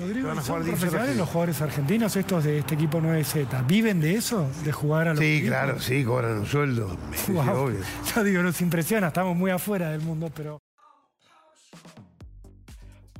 Rodrigo, van a ¿son jugar 10 profesionales los jugadores argentinos estos de este equipo 9Z? ¿Viven de eso? ¿De jugar a los Sí, equipos? claro, sí, cobran un sueldo. Sí, Wow. obvio. Yo digo, nos impresiona, estamos muy afuera del mundo, pero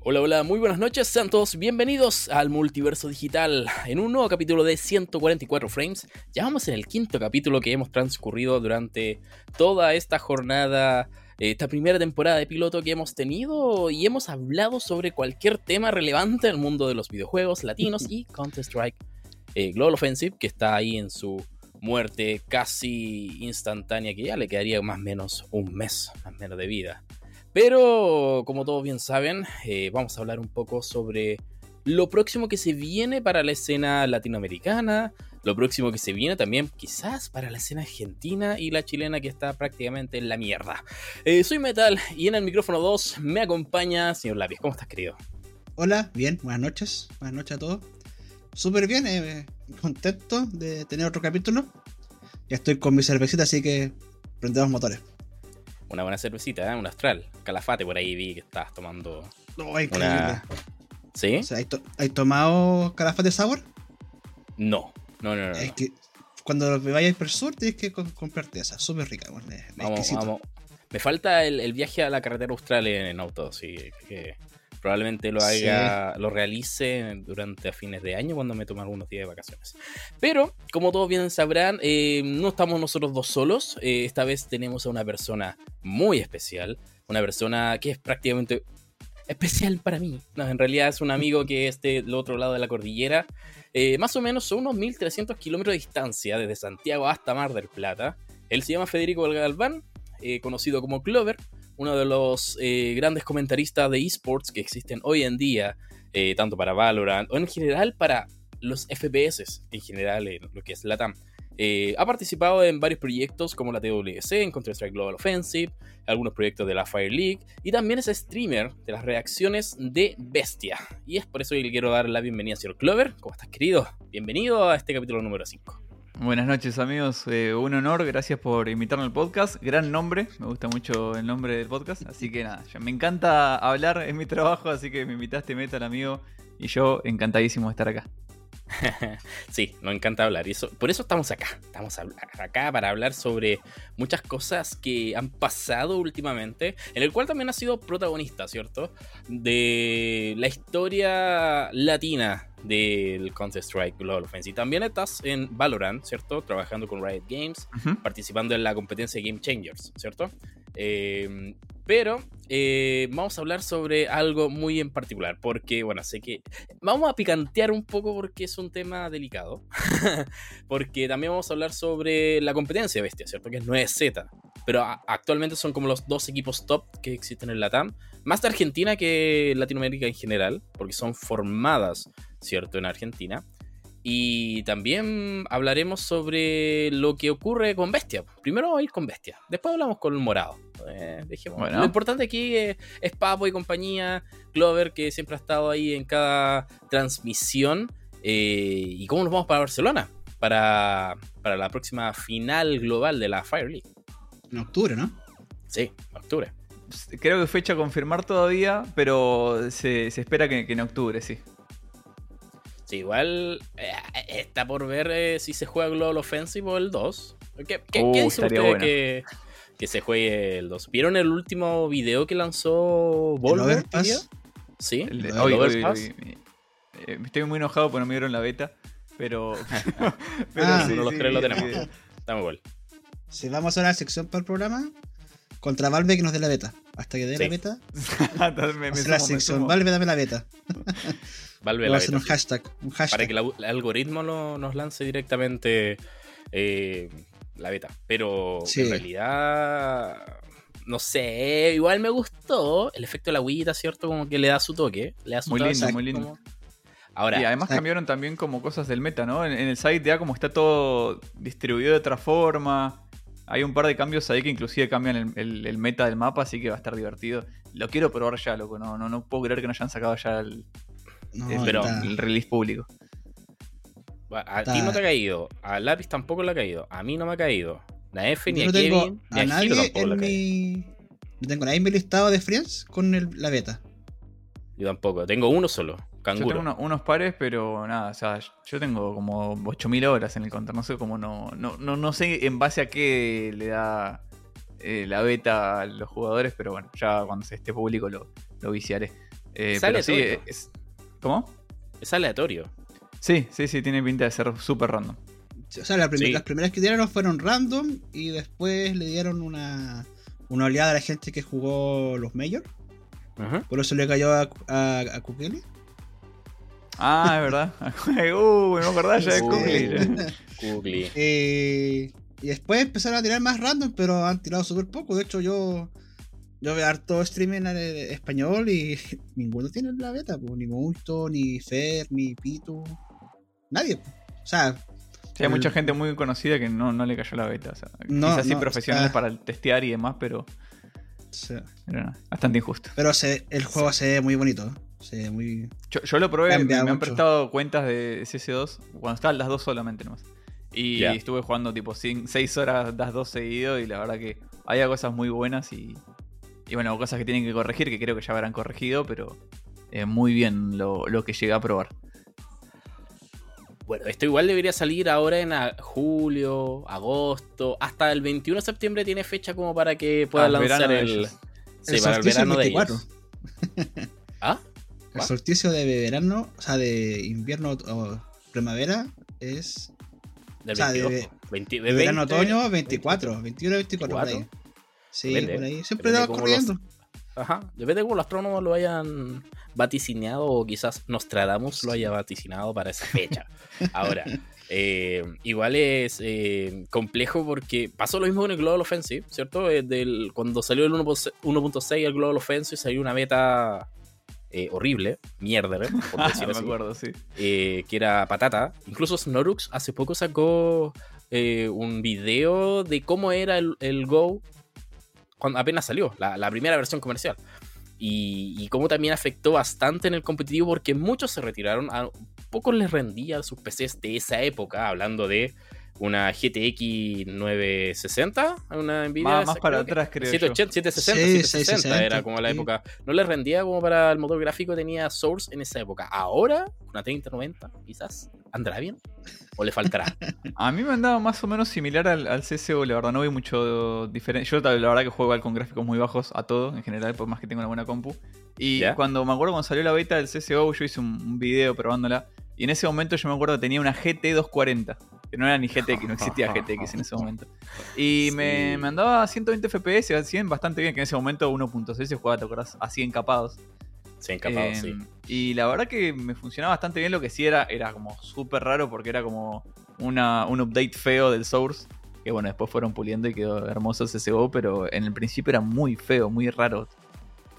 Hola, hola, muy buenas noches, sean todos bienvenidos al Multiverso Digital en un nuevo capítulo de 144 frames. Ya vamos en el quinto capítulo que hemos transcurrido durante toda esta jornada, esta primera temporada de piloto que hemos tenido y hemos hablado sobre cualquier tema relevante el mundo de los videojuegos latinos y Counter-Strike eh, Global Offensive que está ahí en su muerte casi instantánea que ya le quedaría más o menos un mes, más o menos de vida. Pero, como todos bien saben, eh, vamos a hablar un poco sobre lo próximo que se viene para la escena latinoamericana, lo próximo que se viene también quizás para la escena argentina y la chilena que está prácticamente en la mierda. Eh, soy Metal y en el micrófono 2 me acompaña señor Lápiz. ¿Cómo estás, querido? Hola, bien, buenas noches. Buenas noches a todos. Súper bien, eh, contento de tener otro capítulo. Ya estoy con mi cervecita, así que prendemos motores. Una buena cervecita, ¿eh? un astral. Calafate por ahí vi que estabas tomando. Oh, increíble. Una... ¿Sí? O sea, ¿hay, to- hay tomado calafate sour? No. No, no, no. Es que cuando me vayas por el sur tienes que co- comprarte esa. Súper rica, bueno, es- Vamos, vamos. Me falta el, el viaje a la carretera austral en, en auto, sí. Que probablemente lo haga, lo realice durante a fines de año cuando me tome algunos días de vacaciones. Pero, como todos bien sabrán, eh, no estamos nosotros dos solos. Eh, esta vez tenemos a una persona muy especial. Una persona que es prácticamente especial para mí. En realidad es un amigo que es del otro lado de la cordillera. Eh, más o menos son unos 1300 kilómetros de distancia desde Santiago hasta Mar del Plata. Él se llama Federico Galván, eh, conocido como Clover, uno de los eh, grandes comentaristas de esports que existen hoy en día, tanto para Valorant o en general para los FPS, en general en lo que es LATAM. Eh, ha participado en varios proyectos como la TWC, en Counter-Strike Global Offensive, algunos proyectos de la Fire League y también es streamer de las reacciones de Bestia. Y es por eso que le quiero dar la bienvenida, señor Clover. ¿Cómo estás, querido? Bienvenido a este capítulo número 5. Buenas noches amigos, Eh, un honor, gracias por invitarme al podcast, gran nombre, me gusta mucho el nombre del podcast, así que nada, me encanta hablar, es mi trabajo, así que me invitaste Metal amigo y yo encantadísimo de estar acá. sí, nos encanta hablar. Y eso, por eso estamos acá. Estamos acá para hablar sobre muchas cosas que han pasado últimamente. En el cual también ha sido protagonista, ¿cierto? De la historia latina del Counter-Strike Global Offensive. Y también estás en Valorant, ¿cierto? Trabajando con Riot Games, participando en la competencia Game Changers, ¿cierto? Eh, pero eh, vamos a hablar sobre algo muy en particular, porque, bueno, sé que vamos a picantear un poco porque es un tema delicado, porque también vamos a hablar sobre la competencia bestia, ¿cierto? Que es 9Z, pero actualmente son como los dos equipos top que existen en Latam, más de Argentina que Latinoamérica en general, porque son formadas, ¿cierto? En Argentina. Y también hablaremos sobre lo que ocurre con Bestia. Primero vamos a ir con Bestia, después hablamos con el Morado. Eh, dejemos- Bueno. Lo importante aquí es, es Papo y compañía, Clover, que siempre ha estado ahí en cada transmisión. eh, ¿Y cómo nos vamos para Barcelona? Para, para la próxima final global de la Fire League. En octubre, ¿no? Sí, octubre. Creo que fecha a confirmar todavía, pero se, se espera que, que en octubre, sí. Sí, igual eh, está por ver eh, si se juega Global Offensive o el 2. ¿Qué, qué, Uh, qué dice usted bueno. que, que se juegue el 2? ¿Vieron el último video que lanzó diría? Sí, El de- El hoy- hoy- Overpass. hoy- eh, estoy muy enojado porque no me dieron la beta, pero... pero Ah, Uno de los tres lo el tenemos. Estamos igual. Si vamos a la sección para el programa, contra Valve que nos dé la beta. Hasta que dé Sí. la beta, Entonces me- la me sección. Valve, dame la beta. Valve a hacer un hashtag. Un hashtag. Para que la- el algoritmo lo- nos lance directamente eh, la beta. Pero Sí. en realidad. No sé, igual me gustó el efecto de la agüita, ¿cierto? Como que le da su toque. Le da su Muy toque, lindo, muy lindo. como- Ahora, y además Exacto. cambiaron también como cosas del meta, ¿no? En, en el site ya como está todo distribuido de otra forma. Hay un par de cambios ahí que inclusive cambian el, el- el meta del mapa, así que va a estar divertido. Lo quiero probar ya, loco. No, no, no puedo creer que no hayan sacado ya el, No, el- pero- está- el release público. a ti no te ha caído. A Lápiz tampoco le ha caído. A mí no me ha caído. Ni a F, ni Yo a tengo Kevin, ni a a Giro nadie tampoco le en ha caído. mi. No tengo a nadie en mi listado de friends con el- la beta. Yo tampoco. Tengo uno solo. Yo tengo uno- unos pares, pero nada, o sea, yo tengo como 8000 horas en el counter. No sé cómo no, no, no, no sé en base a qué le da eh, la beta a los jugadores, pero bueno, ya cuando se esté público lo, lo viciaré. Eh, Es pero sí, es- ¿Cómo? Es aleatorio. Sí, sí, sí, tiene pinta de ser súper random. O sea, la prim- Sí. las primeras que dieron fueron random y después le dieron una, una oleada a la gente que jugó los Majors. Ajá. Por eso le cayó a, a, a Kukele. Ah, es verdad. uh, me acordaba ya de. Kukli, ya. Googly. Eh, y después empezaron a tirar más random, pero han tirado súper poco. De hecho, yo yo veo harto streaming en eh, español y ninguno tiene la beta. Pues, ni Musto, ni Fer, ni Pitu. Nadie. pues. O sea, Sí, hay mucha gente muy conocida que no, no le cayó la beta. O sea, No, quizás sí no, profesionales ah. para testear y demás, pero, o sea, no, bastante injusto. pero se, el juego se ve muy bonito. ¿eh? Se ve muy. Yo, yo lo probé, me, han prestado cuentas de CS2 cuando estaban las dos solamente nomás. Y estuve jugando tipo 6 horas las dos seguido y la verdad que había cosas muy buenas y, y bueno, cosas que tienen que corregir, que creo que ya habrán corregido, pero eh, muy bien lo, lo que llegué a probar. Bueno, esto igual debería salir ahora en julio, agosto, hasta el 21 de septiembre tiene fecha como para que pueda Ah, lanzar el... Sí, El para el verano de 24. ellos. ¿Ah? El ¿What? solsticio de verano, o sea, de invierno o primavera, es Del O sea, de- 22, 20 de verano 20, otoño 24, 21 24 por ahí. 24. Sí, Depende, por ahí. Siempre cómo corriendo. Ajá, depende de cómo los astrónomos lo hayan vaticinado o quizás Nostradamus lo haya vaticinado para esa fecha. Ahora, eh, igual es eh, complejo porque pasó lo mismo con el Global Offensive, ¿cierto? Eh, del- cuando salió el 1.6 1.6 el Global Offensive salió una beta eh, horrible, mierda, por Ah, decirlo me así acuerdo, sí. eh, que era patata. Incluso Snorux hace poco sacó eh, un video de cómo era el, el Go cuando apenas salió, la, primera versión comercial. Y, y cómo también afectó bastante en el competitivo porque muchos se retiraron, a pocos les rendía sus PCs de esa época, hablando de una GTX 960, una Nvidia. Más, más para atrás, creo 780, 760, Sí, 760 era 660, como la sí. época. No le rendía como para el motor gráfico tenía Source en esa época. Ahora, una 3090, quizás, ¿andará bien? ¿O le faltará? A mí me andaba más o menos similar al, al CSGO, la verdad, no vi mucho diferente. Yo la verdad que juego igual con gráficos muy bajos a todo, en general, por más que tenga una buena compu. Y ¿Ya? cuando me acuerdo cuando salió la beta del CSGO, yo hice un, video probándola. Y en ese momento yo me acuerdo que tenía una GT 240. Que no era ni GTX, no existía GTX en ese momento. Y me, Sí. me andaba a 120 FPS, a 100 bastante bien, que en ese momento 1.6 se jugaba, ¿te acordás? A 100 capados. Se encapado, Eh, sí. Y la verdad que me funcionaba bastante bien. Lo que sí era, era como súper raro porque era como una, un update feo del Source. Que bueno, después fueron puliendo y quedó hermoso el CSGO, pero en el principio era muy feo, muy raro.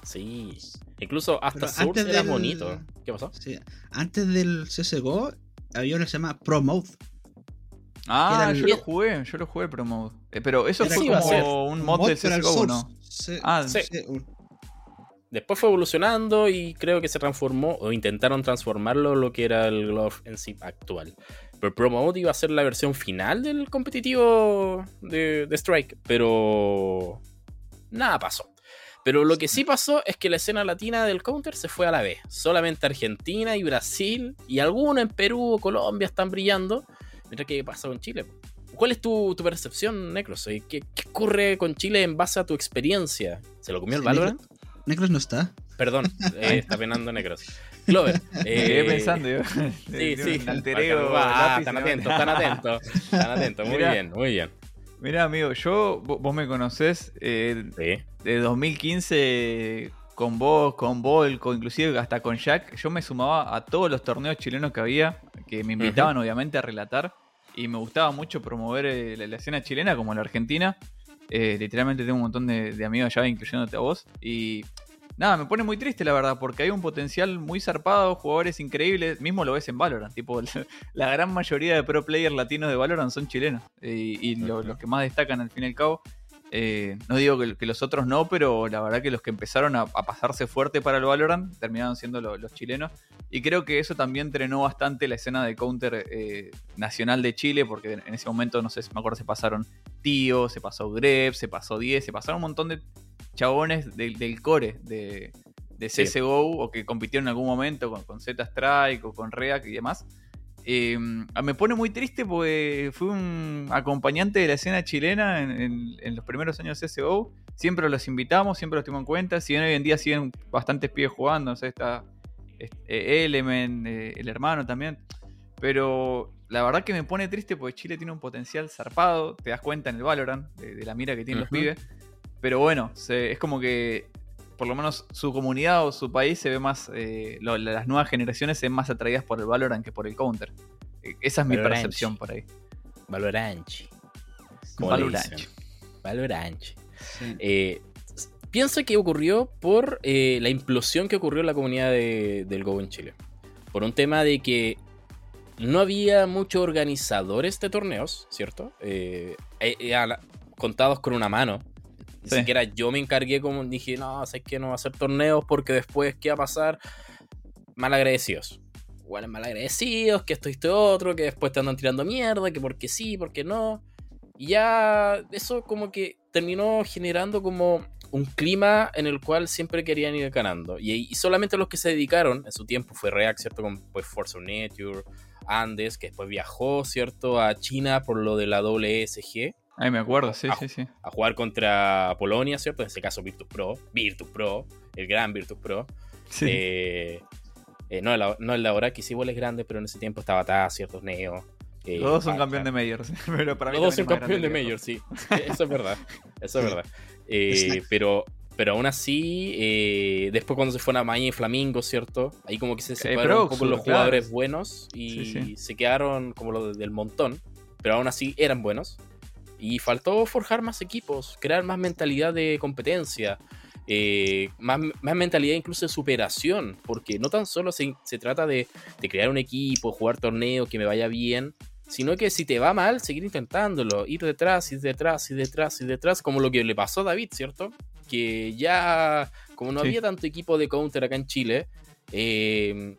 Sí. Incluso hasta Pero Source era del- bonito. ¿Qué pasó? Sí. Antes del CSGO había uno que se llama Pro Mode. Ah, el- yo lo jugué, yo lo jugué Pro Mode. Eh, pero eso Era fue como- un mod, del para el CSGO. ¿no? Sí, Ah, sí. Después fue evolucionando y creo que se transformó, o intentaron transformarlo lo que era el Glove en sí actual. Pero Pro Mode iba a ser la versión final del competitivo de, de Strike, pero nada pasó. Pero lo que sí pasó es que la escena latina del counter se fue a la vez. Solamente Argentina y Brasil y algunos en Perú o Colombia están brillando, mientras que pasa con Chile. ¿Cuál es tu, tu percepción, Necros? ¿Qué, ¿Qué ocurre con Chile en base a tu experiencia? ¿Se lo comió el Sí, Valorant? Necros no está. Perdón, eh, está penando Necros. Clover. Eh, pensando yo. Sí, sí. Un alter ego, Ah, lápiz, están atentos, están atentos. Están atentos, muy bien, muy bien. Mira, amigo, yo, vo- vos me conocés eh, Sí. De 2015 con vos, con Volco, inclusive hasta con Jack, yo me sumaba a todos los torneos chilenos que había, que me invitaban obviamente a relatar, y me gustaba mucho promover eh, la, la escena chilena como la argentina. Eh, literalmente tengo un montón de, de amigos allá, incluyéndote a vos, y nada, me pone muy triste la verdad, porque hay un potencial muy zarpado, jugadores increíbles, mismo lo ves en Valorant, tipo, la gran mayoría de pro players latinos de Valorant son chilenos, y, y lo- los que más destacan al fin y al cabo. Eh, no digo que, que los otros no, pero la verdad que los que empezaron a, a pasarse fuerte para el Valorant terminaron siendo lo- los chilenos. Y creo que eso también trenó bastante la escena de counter eh, nacional de Chile, porque en ese momento, no sé, me acuerdo, se pasaron Tío, se pasó Greb, se pasó 10, se pasaron un montón de chabones del- del core de, de Sí. CSGO o que compitieron en algún momento con, con Z-Strike o con React y demás. Eh, me pone muy triste porque fui un acompañante de la escena chilena en, en- en los primeros años de CSGO. Siempre los invitamos, siempre los tuvimos en cuenta. Si bien hoy en día siguen bastantes pibes jugando, no sé, está este, Element, eh, el hermano también. Pero la verdad que me pone triste porque Chile tiene un potencial zarpado. Te das cuenta en el Valorant de, de la mira que tienen los pibes. Pero bueno, se- es como que por lo menos su comunidad o su país se ve más. eh, lo- las nuevas generaciones se ven más atraídas por el Valorant que por el Counter. Eh, Esa es mi Valorant. percepción por ahí. Valorant. dicen. Valoranchi. Sí. Eh, pienso que ocurrió por eh, la implosión que ocurrió en la comunidad de- del Go en Chile. Por un tema de que no había muchos organizadores de torneos, ¿cierto? Eh, eh, eh, contados con una mano. Ni Sí. siquiera yo me encargué como dije, no, sé que no va a hacer torneos porque después, ¿qué va a pasar? Malagradecidos. Bueno, malagradecidos, que esto y esto otro, que después te andan tirando mierda, que porque sí, porque no. Y ya eso como que terminó generando como un clima en el cual siempre querían ir ganando. Y, y solamente los que se dedicaron en su tiempo fue React, ¿cierto? Con pues, Force of Nature, Andes, que después viajó, ¿cierto? A China por lo de la WSG, Ahí me acuerdo, sí, Ah, sí, sí. a jugar contra Polonia, ¿cierto? En ese caso Virtus Pro, Virtus Pro, el gran Virtus Pro. Sí. Eh, eh, no, el, no el de ahora, que sí igual es grande, pero en ese tiempo estaba Taz, ciertos Neo. eh, Los dos son campeón de Majors. Pero para mí Los dos son campeón de grande que Major, sí. Eso es verdad. Eso es verdad. Eh, pero, pero aún así, eh, después cuando se fueron a Miami y Flamingo, ¿cierto? Ahí como que se separaron un poco los claro. jugadores buenos y Sí, sí. se quedaron como los del montón. Pero aún así eran buenos. Y faltó forjar más equipos, crear más mentalidad de competencia. eh, más, más mentalidad incluso de superación, porque no tan solo se, se trata de, de crear un equipo, jugar torneos, que me vaya bien, sino que si te va mal, seguir intentándolo, ir detrás, ir detrás, ir detrás, ir detrás, como lo que le pasó a David, ¿cierto? Que ya, como no Sí. había tanto equipo de counter acá en Chile, eh,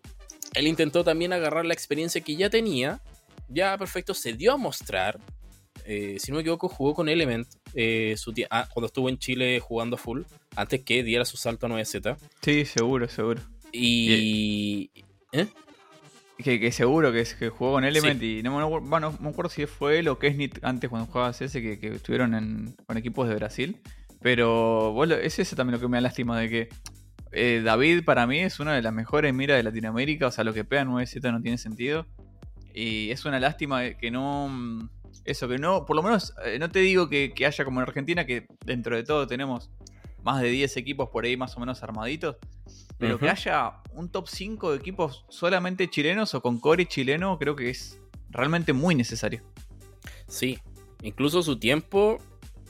él intentó también agarrar la experiencia que ya tenía, ya perfecto, se dio a mostrar, eh, si no me equivoco, jugó con Element eh, su tie- ah, cuando estuvo en Chile jugando full, antes que diera su salto a 9Z. Sí, seguro, seguro. Y... ¿Eh? Que, que seguro que, que jugó con Element y no, bueno, no me acuerdo si fue él o Kesnit antes cuando jugaba CS que, que estuvieron en, con equipos de Brasil. Pero bueno, es eso también lo que me da lástima de que eh, David para mí es una de las mejores miras de Latinoamérica. O sea, lo que pega 9Z no tiene sentido. Y es una lástima que no... Eso, que no, por lo menos, eh, no te digo que, que haya como en Argentina, que dentro de todo tenemos más de 10 equipos por ahí más o menos armaditos. Pero que haya un top 5 de equipos solamente chilenos o con core chileno, creo que es realmente muy necesario. Sí, incluso su tiempo,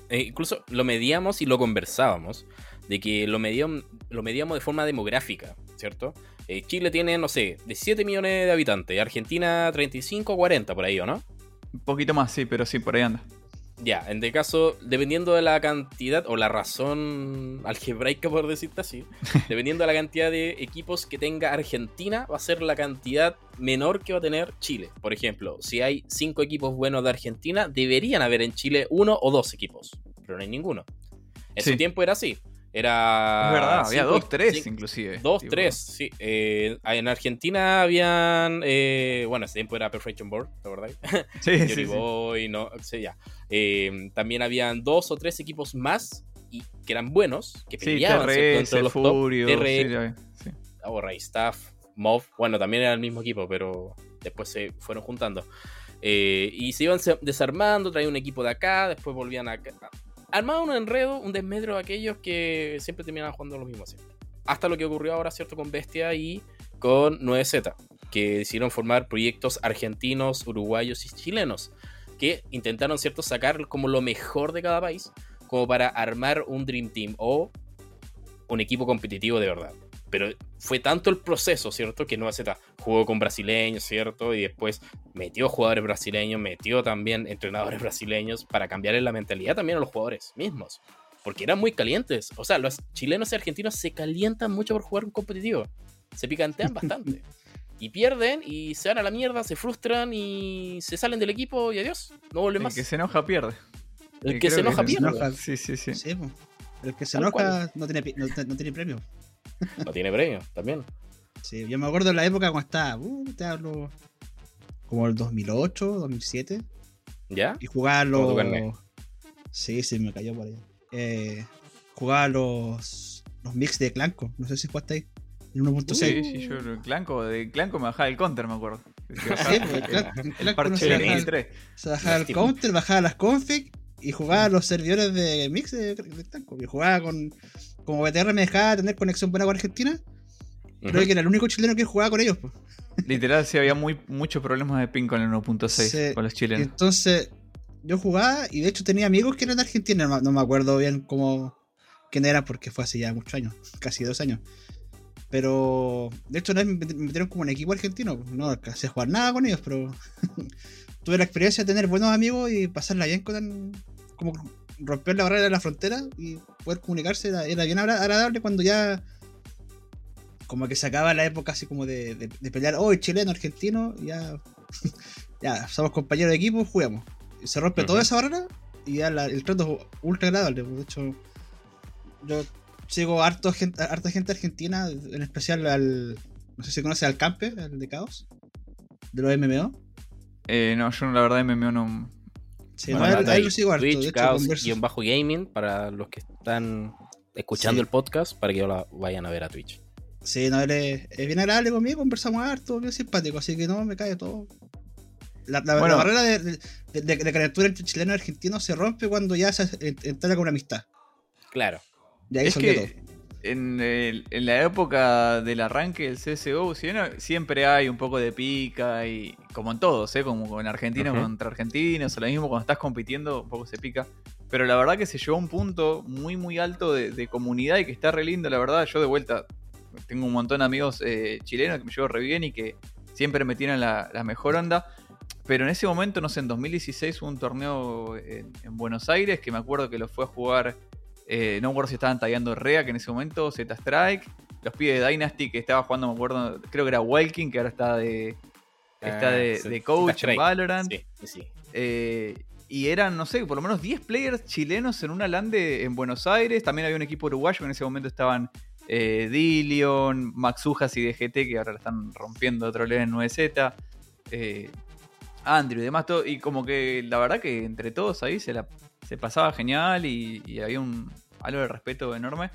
eh, incluso lo medíamos y lo conversábamos, de que lo medíamos, lo medíamos de forma demográfica, ¿cierto? Eh, Chile tiene, no sé, 17 millones de habitantes, Argentina 35 o 40 por ahí, ¿o no? Un poquito más, sí, pero sí, por ahí anda. Ya, en este caso, dependiendo de la cantidad o la razón algebraica, por decirte así, dependiendo de la cantidad de equipos que tenga Argentina, va a ser la cantidad menor que va a tener Chile. Por ejemplo, si hay cinco equipos buenos de Argentina, deberían haber en Chile uno o dos equipos, pero no hay ninguno. En Sí. su tiempo era así. Era. es verdad, había dos, tres cinco- inclusive. Dos, tipo. tres, sí. Eh, en Argentina habían. eh, bueno, ese tiempo era Perfection Board, ¿te acordáis? Sí, sí, sí. Boy, no, sí, ya. Eh, también habían dos o tres equipos más y que eran buenos, que Sí, peleaban ¿cierto? TRS, entre los top. Furio, TRS, sí, ya ve, sí. o Ray Staff, Mov, bueno, también era el mismo equipo, pero después se fueron juntando. Eh, y se iban desarmando, traían un equipo de acá, después volvían acá. Armaban un enredo, un desmedro de aquellos que siempre terminaban jugando lo mismo siempre. Hasta lo que ocurrió ahora, ¿cierto? Con Bestia y con 9Z, que decidieron formar proyectos argentinos, uruguayos y chilenos, que intentaron, ¿cierto?, sacar como lo mejor de cada país, como para armar un Dream Team o un equipo competitivo de verdad. Pero fue tanto el proceso, ¿cierto? Que Nueva Z jugó con brasileños, ¿cierto? Y después metió jugadores brasileños, metió también entrenadores brasileños para cambiarle la mentalidad también a los jugadores mismos. Porque eran muy calientes. O sea, los chilenos y argentinos se calientan mucho por jugar un competitivo. Se picantean bastante. Y pierden y se van a la mierda, se frustran y se salen del equipo y adiós. No vuelven El más. que se enoja pierde. El Eh, que se enoja se pierde. enoja. Sí, sí, sí. El que se Tal enoja no tiene, no tiene premio. No tiene premio, también. Sí, yo me acuerdo en la época cuando estaba, uh, te hablo, como el 2008, 2007, ¿Ya? y jugaba los... Sí, sí, me cayó por ahí. Eh, jugaba los, los mix de Clanco, no sé si jugaste ahí, en 1.6. Sí, sí, yo el Clanco, de Clanco me bajaba el counter, me acuerdo. Sí, pues, el Clan- el Clanco no se de bajaba, 23. se bajaba el counter, bajaba las config y jugaba los servidores de mix de, de Clanco. Y jugaba con... Como BTR me dejaba tener conexión buena con Argentina, creo Ujú. que era el único chileno que jugaba con ellos. Pues. Literal, sí, había muy, muchos problemas de ping con el 1.6 Sí. con los chilenos. Entonces, yo jugaba y de hecho tenía amigos que eran de Argentina, no, no me acuerdo bien cómo quién era porque fue hace ya muchos años, casi dos años. Pero de hecho me met- me metieron como un equipo argentino, no alcancé a jugar nada con ellos, pero tuve la experiencia de tener buenos amigos y pasarla bien con como romper la barrera de la frontera y poder comunicarse era, era bien agra- agradable cuando ya como que se acaba la época así como de, de- de pelear, oh, chileno, argentino, ya, ya somos compañeros de equipo, juguemos. Y se rompe toda esa barrera y ya la- el trato es ultra agradable. De hecho, yo sigo harto gente, harta gente argentina, en especial al, no sé si conoces al Campe, al de Caos, de los MMO. Eh, no, yo la verdad MMO no. Sí, Bueno, no, a él- acá a él hay lo sigo harto. Twitch, de hecho, Chaos, converso- guion bajo gaming para los que están escuchando Sí. el podcast para que lo vayan a ver a Twitch. Sí, no, él es, es bien agradable conmigo, conversamos harto, bien simpático, así que no, me cae todo. La, la- la barrera de, de, de- de entre chileno y argentino se rompe cuando ya se con una amistad. Claro. Y ahí Es que en, el- en la época del arranque del CSGO, si siempre hay un poco de pica y como en todos, ¿eh? como en argentinos Ujú. contra argentinos, o lo mismo cuando estás compitiendo, un poco se pica. Pero la verdad que se llegó a un punto muy, muy alto de, de comunidad y que está re lindo, la verdad. Yo de vuelta tengo un montón de amigos eh, chilenos que me llevo re bien y que siempre me tiran la, la mejor onda. Pero en ese momento, no sé, en 2016 hubo un torneo en, en Buenos Aires que me acuerdo que lo fue a jugar. eh, no me acuerdo si estaban tallando Rea, que en ese momento, Z Strike. Los pibes de Dynasty que estaba jugando, me acuerdo, creo que era Walking, que ahora está de, está Ah, de, de coach en. Valorant. Sí, sí, sí. Eh, y eran, no sé, por lo menos 10 players chilenos en una LAN de, en Buenos Aires. También había un equipo uruguayo que en ese momento estaban eh, Dillion, Maxujas y DGT, que ahora están rompiendo otro level en 9Z. eh, Andrew y demás. Todo, y como que la verdad que entre todos ahí se, la, se pasaba genial y, había un algo de respeto enorme.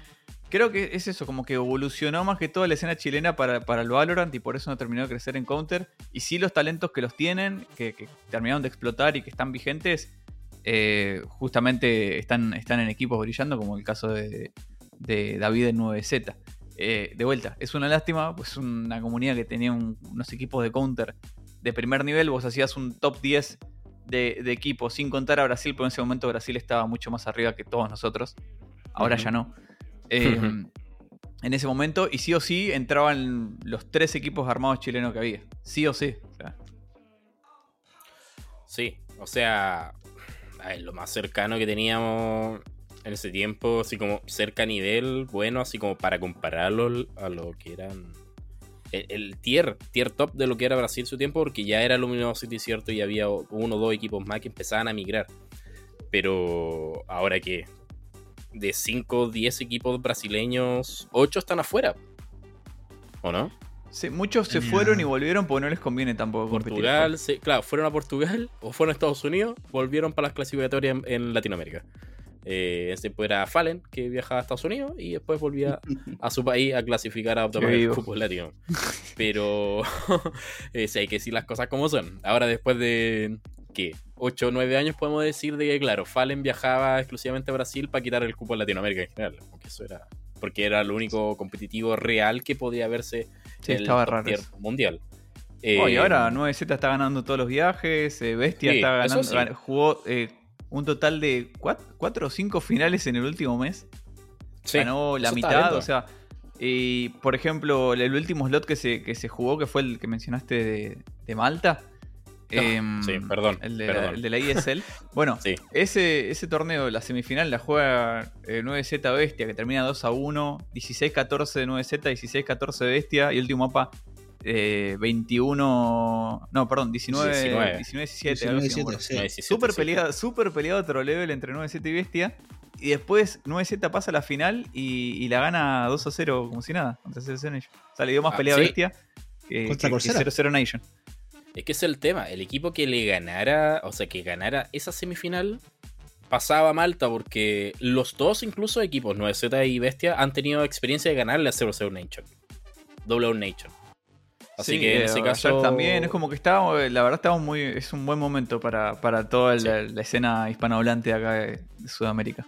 Creo que es eso, como que evolucionó más que toda la escena chilena para, para el Valorant y por eso no terminó de crecer en Counter. Y sí los talentos que los tienen, que, que terminaron de explotar y que están vigentes, eh, justamente están, están en equipos brillando, como el caso de, de David en 9Z. Eh, de vuelta, es una lástima, pues una comunidad que tenía un- unos equipos de Counter de primer nivel, vos hacías un top 10 de, de equipos, sin contar a Brasil, pero en ese momento Brasil estaba mucho más arriba que todos nosotros. Ahora ya no. Eh, en ese momento, y sí o sí entraban los tres equipos armados chilenos que había. Sí o sí. O sea, Sí, o sea, a ver, lo más cercano que teníamos en ese tiempo, así como cerca a nivel bueno, así como para compararlo a lo que eran el, el tier, tier top de lo que era Brasil en su tiempo, porque ya era Luminosity, cierto, y había uno o dos equipos más que empezaban a migrar. Pero ahora que de 5 o 10 equipos brasileños, 8 están afuera. ¿O no? sí, muchos se fueron y volvieron porque no les conviene tampoco competir. Portugal, sí, claro, fueron a Portugal o fueron a Estados Unidos, volvieron para las clasificatorias en, en Latinoamérica. Eh, ese pues era Fallen, que viajaba a Estados Unidos y después volvía a su país a clasificar a el cupo latino. Pero eh, hay que decir las cosas como son. Ahora, después de ¿qué? 8 o 9 años, podemos decir de que, claro, Fallen viajaba exclusivamente a Brasil para quitar el cupo en Latinoamérica en general. Porque eso era. Porque era lo único competitivo real que podía verse Sí, en el mundial. Oh, y Eh, ahora 9Z está ganando todos los viajes, eh, Bestia Sí, está ganando, sí. jugó eh, un total de 4 o 5 finales en el último mes. sí, ganó la mitad, o sea, y por ejemplo, el último slot que se, que se jugó, que fue el que mencionaste de, de Malta. em, Ah, sí, perdón, El de, perdón. La, el de la ISL. Bueno, Sí. ese, ese torneo, la semifinal, la juega eh, 9Z Bestia, que termina 2 a 1, 16-14 de 9Z, 16-14 de Bestia, y último mapa eh, 21. No, perdón, 19, 19. 19 17. algo así, me 19-17, acuerdo. sí. 17, Súper sí. peleado, súper peleado otro level entre 9Z y Bestia. y después 9Z pasa a la final y, y la gana 2 a 0 como si nada contra 0 Nation. O sea, le dio más Ah, pelea sí. bestia que, Contra que- que Coursera. 0 Nation. Es que ese es el tema. El equipo que le ganara, o sea, que ganara esa semifinal, pasaba a Malta porque los dos, incluso equipos, 9Z y Bestia, han tenido experiencia de ganarle a 00 Nation. Double Nation. Así Sí, que en eh, ese ayer caso. también es como que estábamos, la verdad estamos muy, es un buen momento para, para toda la, la escena hispanohablante acá de, de Sudamérica.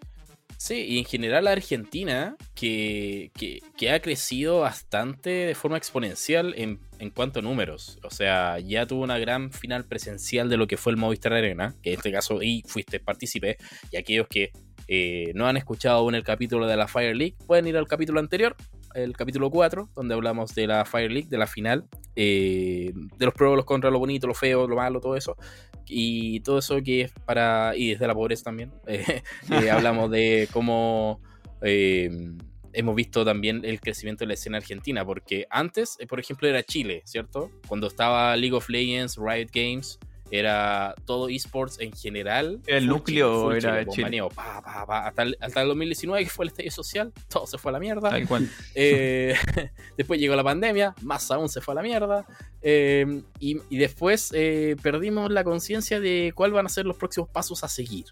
Sí, y en general la Argentina, que, que, que ha crecido bastante de forma exponencial en, en cuanto a números. O sea, ya tuvo una gran final presencial de lo que fue el Movistar Arena, que en este caso y fuiste partícipe, y aquellos que eh, no han escuchado aún el capítulo de la Fire League, pueden ir al capítulo anterior, el capítulo 4, donde hablamos de la Fire League, de la final, eh, de los pros, los contras, lo bonito, lo feo, lo malo, todo eso. Y todo eso que es para... Y desde la pobreza también. eh, eh, hablamos de cómo hemos visto también el crecimiento de la escena argentina, porque antes, por ejemplo, era Chile, ¿cierto? Cuando estaba League of Legends, Riot Games, era todo esports en general. ¿Era el Full núcleo era Chile? pa, pa, pa, hasta, el, hasta el 2019, que fue el estadio social, todo se fue a la mierda. Tal cual. Eh, después llegó la pandemia, más aún se fue a la mierda. Eh, y, y después eh, perdimos la conciencia de cuáles van a ser los próximos pasos a seguir.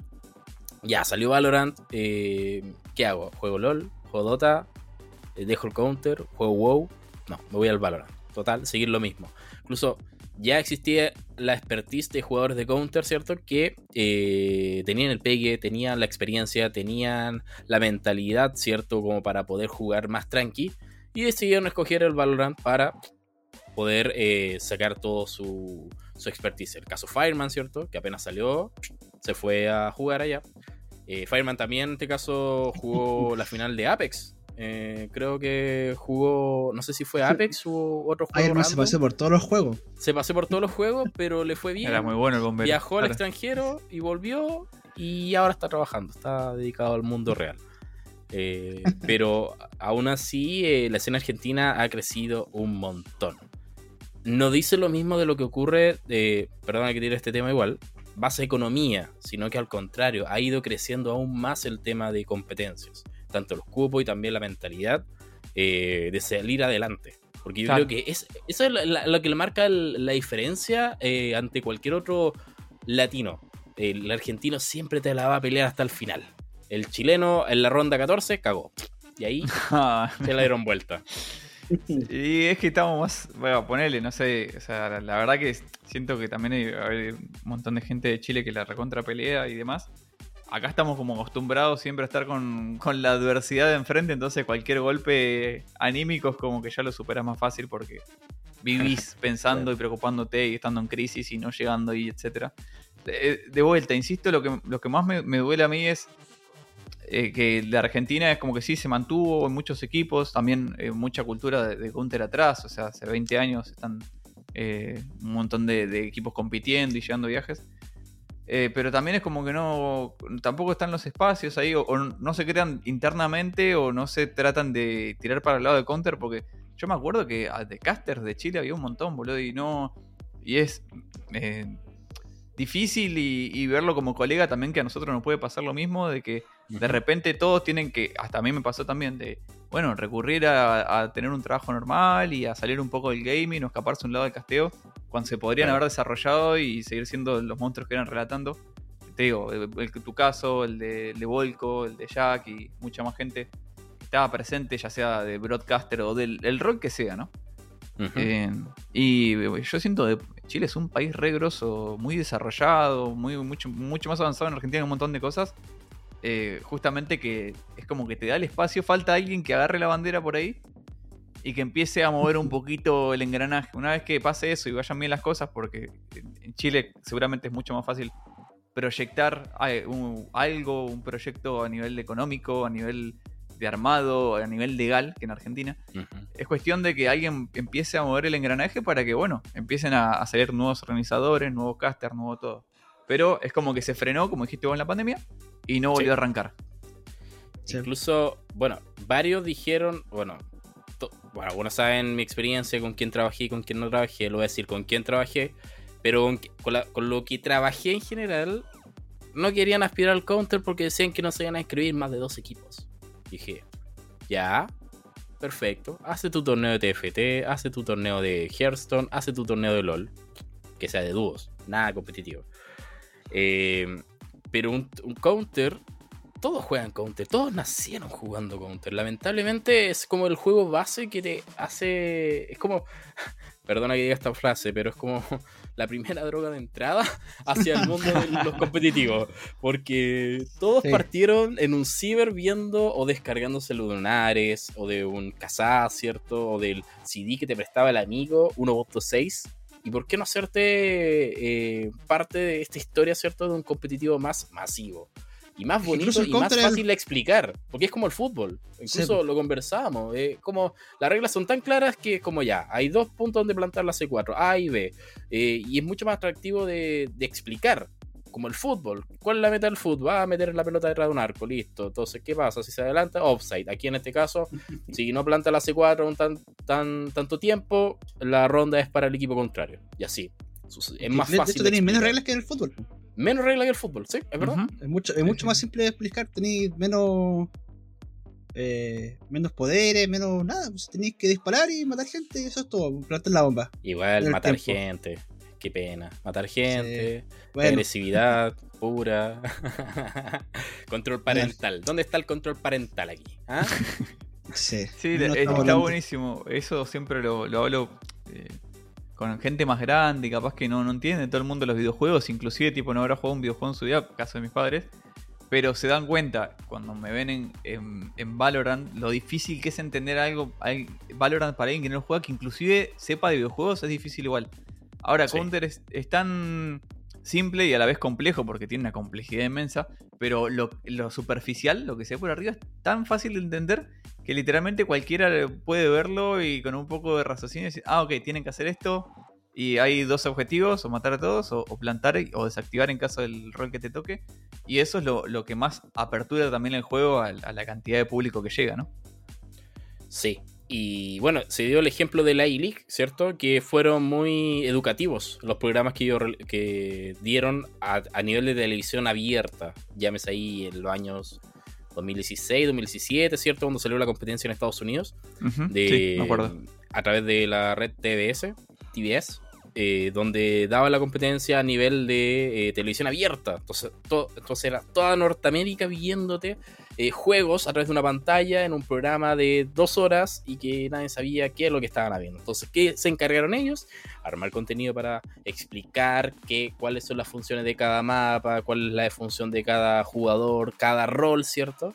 Ya, salió Valorant. eh, ¿Qué hago? ¿Juego LOL? ¿Juego Dota? ¿Dejo el counter? ¿Juego WoW? No, me voy al Valorant. Total, seguir lo mismo. Incluso ya existía la expertise de jugadores de counter, ¿cierto? Que eh, tenían el pegue, tenían la experiencia, tenían la mentalidad, ¿cierto? Como para poder jugar más tranqui. Y decidieron escoger el Valorant para poder eh, sacar todo su, su expertise. El caso Fireman, ¿cierto? Que apenas salió, se fue a jugar allá. Eh, Fireman también, en este caso, jugó la final de Apex. Eh, creo que jugó, no sé si fue Apex o otro juego. Iron se pasó por todos los juegos. Se pasó por todos los juegos, pero le fue bien. Era muy bueno el bombero. Viajó al extranjero y volvió y ahora está trabajando, está dedicado al mundo real. Eh, pero aún así eh, la escena argentina ha crecido un montón. No dice lo mismo de lo que ocurre, eh, perdona que tire este tema igual, base economía, sino que al contrario, ha ido creciendo aún más el tema de competencias, tanto los cupos y también la mentalidad eh, de salir adelante. Porque yo Claro. creo que es, eso es la- la- lo que le marca el- la diferencia eh, ante cualquier otro latino. El argentino siempre te la va a pelear hasta el final. El chileno en la ronda 14 cagó. Y ahí Ah, se la dieron vuelta. y es que estamos más. Bueno, ponele, no sé. O sea, la, la verdad que siento que también hay, hay un montón de gente de Chile que la recontra pelea y demás. Acá estamos como acostumbrados siempre a estar con, con la adversidad de enfrente, entonces cualquier golpe anímico es como que ya lo superas más fácil porque vivís pensando y preocupándote y estando en crisis y no llegando y etcétera. De, de vuelta, insisto, lo que, lo que más me, me duele a mí es eh, que la Argentina es como que sí se mantuvo en muchos equipos, también eh, mucha cultura de, de counter atrás, o sea, hace 20 años están eh, un montón de, de equipos compitiendo y llevando viajes. Eh, pero también es como que no. Tampoco están los espacios ahí, o, o no se crean internamente, o no se tratan de tirar para el lado de counter, porque yo me acuerdo que de casters de Chile había un montón, boludo, y no. Y es eh, difícil y, y verlo como colega también que a nosotros nos puede pasar lo mismo, de que de repente todos tienen que, hasta a mí me pasó también, de, bueno, recurrir a, a tener un trabajo normal y a salir un poco del gaming o escaparse un lado del casteo, cuando se podrían Claro. haber desarrollado y seguir siendo los monstruos que eran relatando. Te digo, el, el- tu caso, el de, el de Volco, el de Jack y mucha más gente estaba presente, ya sea de broadcaster o del el rol que sea, ¿no? Ujú. Eh, y eh, yo siento que Chile es un país re grosso, muy desarrollado, muy, mucho, mucho más avanzado en Argentina en un montón de cosas. Eh, justamente que es como que te da el espacio, falta alguien que agarre la bandera por ahí y que empiece a mover un poquito el engranaje. Una vez que pase eso y vayan bien las cosas, porque en Chile seguramente es mucho más fácil proyectar eh, algo, un proyecto a nivel económico, a nivel de armado, a nivel legal que en Argentina es cuestión de que alguien empiece a mover el engranaje para que, bueno, empiecen a, a salir nuevos organizadores, nuevos casters, nuevo todo. Pero es como que se frenó, como dijiste vos en la pandemia, y no volvió Sí. a arrancar. Sí. Incluso, bueno, varios dijeron, bueno, bueno, algunos saben mi experiencia con quién trabajé y con quién no trabajé, lo voy a decir con quién trabajé, pero con, con lo que trabajé en general, no querían aspirar al counter porque decían que no se iban a inscribir más de dos equipos. Dije, ya, perfecto. Hace tu torneo de TFT, hace tu torneo de Hearthstone, hace tu torneo de LOL. Que sea de dúos, nada competitivo. Eh, pero un counter todos juegan counter, todos nacieron jugando counter. Lamentablemente es como el juego base que te hace. Es como. Perdona que diga esta frase, pero es como la primera droga de entrada hacia el mundo de los competitivos. Porque todos Sí. partieron en un ciber viendo o descargándose lunares, o de un Kazaa, ¿cierto? O del CD que te prestaba el amigo, 1.6. ¿Y por qué no hacerte eh, parte de esta historia, ¿cierto? De un competitivo más masivo. Y más bonito y más el- fácil de explicar. Porque es como el fútbol. Incluso po. lo conversábamos. eh, como las reglas son tan claras que es como ya, hay dos puntos donde plantar la C4, A y B. eh, y es mucho más atractivo de, de explicar. Como el fútbol. ¿Cuál es la meta del fútbol? Va a meter la pelota detrás de un arco, listo. Entonces, ¿qué pasa? Si se adelanta, offside. Aquí en este caso, si no planta la C4 un tan, tan, tanto tiempo, la ronda es para el equipo contrario. Y así. Es más de, de fácil. hecho, tenéis menos reglas que en el fútbol. Menos reglas que el fútbol, ¿sí? ¿Es verdad? Es mucho, es mucho más simple de explicar. Tenéis menos. eh, menos poderes, menos nada. Pues tenéis que disparar y matar gente y eso es todo. Plantar la bomba. Igual, matar tiempo. gente. Qué pena. Matar gente. Bueno, Agresividad pura. control parental. ¿Dónde está el control parental aquí? ¿Ah? sí. Sí, No está buenísimo. Eso siempre lo, lo hablo eh, con gente más grande, capaz que no, no entiende todo el mundo los videojuegos, inclusive tipo no habrá jugado un videojuego en su día, caso de mis padres, pero se dan cuenta cuando me ven en, en, en Valorant lo difícil que es entender algo, al- Valorant para alguien que no lo juega, que inclusive sepa de videojuegos es difícil igual. Ahora, Sí. Counter es, es tan simple y a la vez complejo porque tiene una complejidad inmensa, pero lo, lo superficial, lo que se ve por arriba, es tan fácil de entender que literalmente cualquiera puede verlo y con un poco de raciocinio decir, ah, ok, tienen que hacer esto y hay dos objetivos, o matar a todos, o, plantar o desactivar en caso del rol que te toque. Y eso es lo, lo que más apertura también el juego a, la cantidad de público que llega, ¿no? Sí. Y bueno, se dio el ejemplo de la E-League, ¿cierto? Que fueron muy educativos los programas que, re- que dieron a, a nivel de televisión abierta. Llámese ahí en los años 2016, 2017, ¿cierto? Cuando salió la competencia en Estados Unidos. De, sí, me acuerdo. a través de la red TBS, TBS, eh, donde daba la competencia a nivel de eh, televisión abierta. Entonces, to- entonces era toda Norteamérica viéndote eh, juegos a través de una pantalla en un programa de dos horas y que nadie sabía qué es lo que estaban viendo. Entonces, ¿qué se encargaron ellos? Armar contenido para explicar qué, cuáles son las funciones de cada mapa, cuál es la función de cada jugador, cada rol, ¿cierto?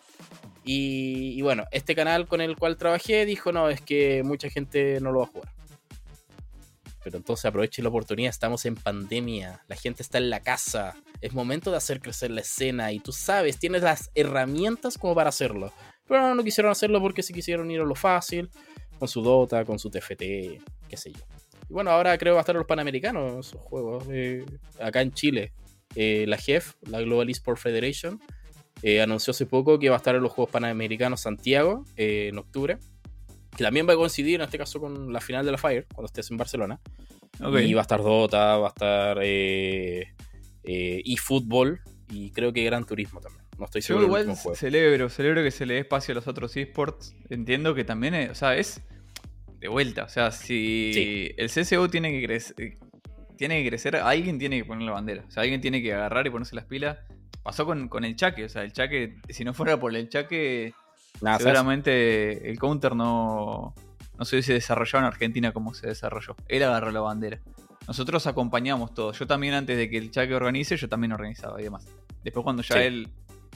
Y, y bueno, este canal con el cual trabajé dijo, no, es que mucha gente no lo va a jugar. Pero entonces aproveche la oportunidad, estamos en pandemia, la gente está en la casa, es momento de hacer crecer la escena y tú sabes, tienes las herramientas como para hacerlo. Pero no, quisieron hacerlo porque se quisieron ir a lo fácil, con su Dota, con su TFT, qué sé yo. Y bueno, ahora creo que va a estar los Panamericanos esos juegos, eh, acá en Chile. Eh, la GEF, la Global Esport Federation, eh, anunció hace poco que va a estar en los Juegos Panamericanos Santiago eh, en octubre. Que también va a coincidir en este caso con la final de la Fire, cuando estés en Barcelona. Y va a estar Dota, va a estar eh, eh, eFootball y creo que Gran Turismo también. No estoy Yo seguro del igual celebro, celebro que se le dé espacio a los otros esports. Entiendo que también, es, o sea, es de vuelta. O sea, si Sí. el CSGO tiene que crecer, tiene que crecer, alguien tiene que poner la bandera. O sea, alguien tiene que agarrar y ponerse las pilas. Pasó con, con el Chaque, o sea, el Chaque, si no fuera por el Chaque, Seguramente el counter no, no se hubiese desarrollado en Argentina como se desarrolló. Él agarró la bandera. Nosotros acompañamos todo. Yo también antes de que el Chaque organice, yo también organizaba y demás. Después cuando ya Sí. él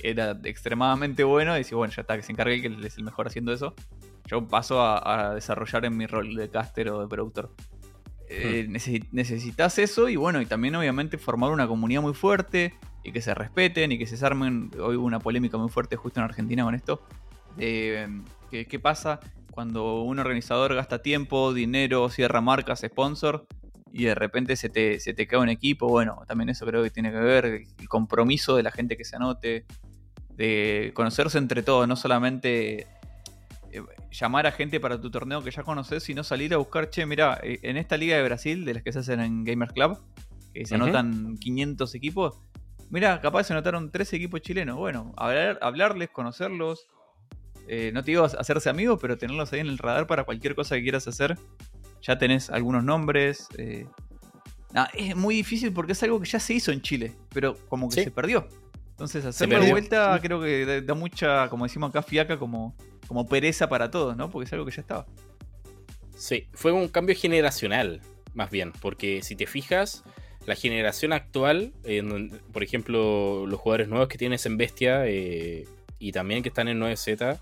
era extremadamente bueno, decía, bueno, ya está, que se encargue que él es el mejor haciendo eso. Yo paso a, a desarrollar en mi rol de caster o de productor. Eh, necesi- necesitas eso y bueno, y también obviamente formar una comunidad muy fuerte y que se respeten y que se armen. Hoy hubo una polémica muy fuerte justo en Argentina con esto. Eh, ¿qué, qué pasa cuando un organizador gasta tiempo, dinero, cierra marcas, sponsor y de repente se te, se te cae un equipo? Bueno, también eso creo que tiene que ver el compromiso de la gente que se anote, de conocerse entre todos, no solamente eh, llamar a gente para tu torneo que ya conoces, sino salir a buscar, che, mira, eh, en esta liga de Brasil, de las que se hacen en Gamers Club, que se anotan 500 equipos, Mira, capaz se notaron tres equipos chilenos. Bueno, hablar, hablarles, conocerlos. Eh, no te digo hacerse amigos, pero tenerlos ahí en el radar para cualquier cosa que quieras hacer. Ya tenés algunos nombres. eh. Nah, es muy difícil porque es algo que ya se hizo en Chile, pero como que Sí. se perdió. Entonces hacerlo de vuelta creo que da- da mucha, como decimos acá, fiaca, como, como pereza para todos, ¿no? Porque es algo que ya estaba. Sí, fue un cambio generacional, más bien, porque si te fijas, la generación actual, en- por ejemplo, los jugadores nuevos que tienes en Bestia eh, y también que están en 9Z,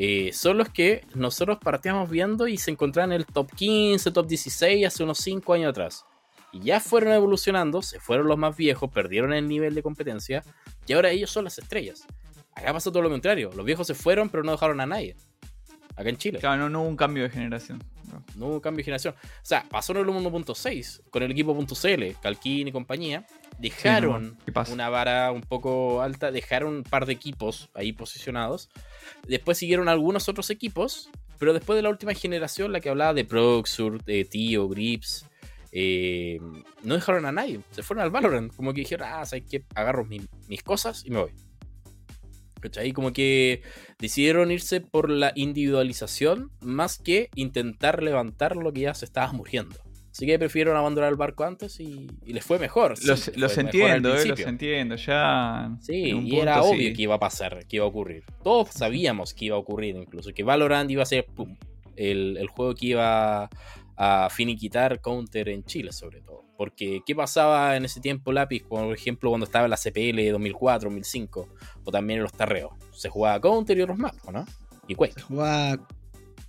eh, son los que nosotros partíamos viendo y se encontraban en el top 15, top 16 hace unos 5 años atrás. Y ya fueron evolucionando, se fueron los más viejos, perdieron el nivel de competencia y ahora ellos son las estrellas. Acá pasó todo lo contrario, los viejos se fueron pero no dejaron a nadie. Acá en Chile. Claro, no, no hubo un cambio de generación. No. No hubo cambio de generación. O sea, pasó en el 1.6 con el equipo .cl, Calquín y compañía. Dejaron una vara un poco alta, dejaron un par de equipos ahí posicionados. Después siguieron algunos otros equipos, pero después de la última generación, la que hablaba de Proxur, de Tio, Grips, eh, no dejaron a nadie. Se fueron al Valorant. Como que dijeron, ah, ¿sabes qué? Agarro mi- mis cosas y me voy. ¿Cachai? Como que decidieron irse por la individualización más que intentar levantar lo que ya se estaba muriendo. Así que prefirieron abandonar el barco antes y, y les fue mejor. Los, les los fue mejor al entiendo, eh, los entiendo. Ya. Sí, en y era obvio sí. que iba a pasar, que iba a ocurrir. Todos sabíamos que iba a ocurrir, incluso que Valorant iba a ser pum, el, el juego que iba a finiquitar Counter en Chile, sobre todo. Porque, ¿qué pasaba en ese tiempo, Lápiz? Por ejemplo, cuando estaba en la CPL de 2004, 2005, o también en los tarreos. Se jugaba Counter y otros más, ¿o ¿no? Y Quake. Se jugaba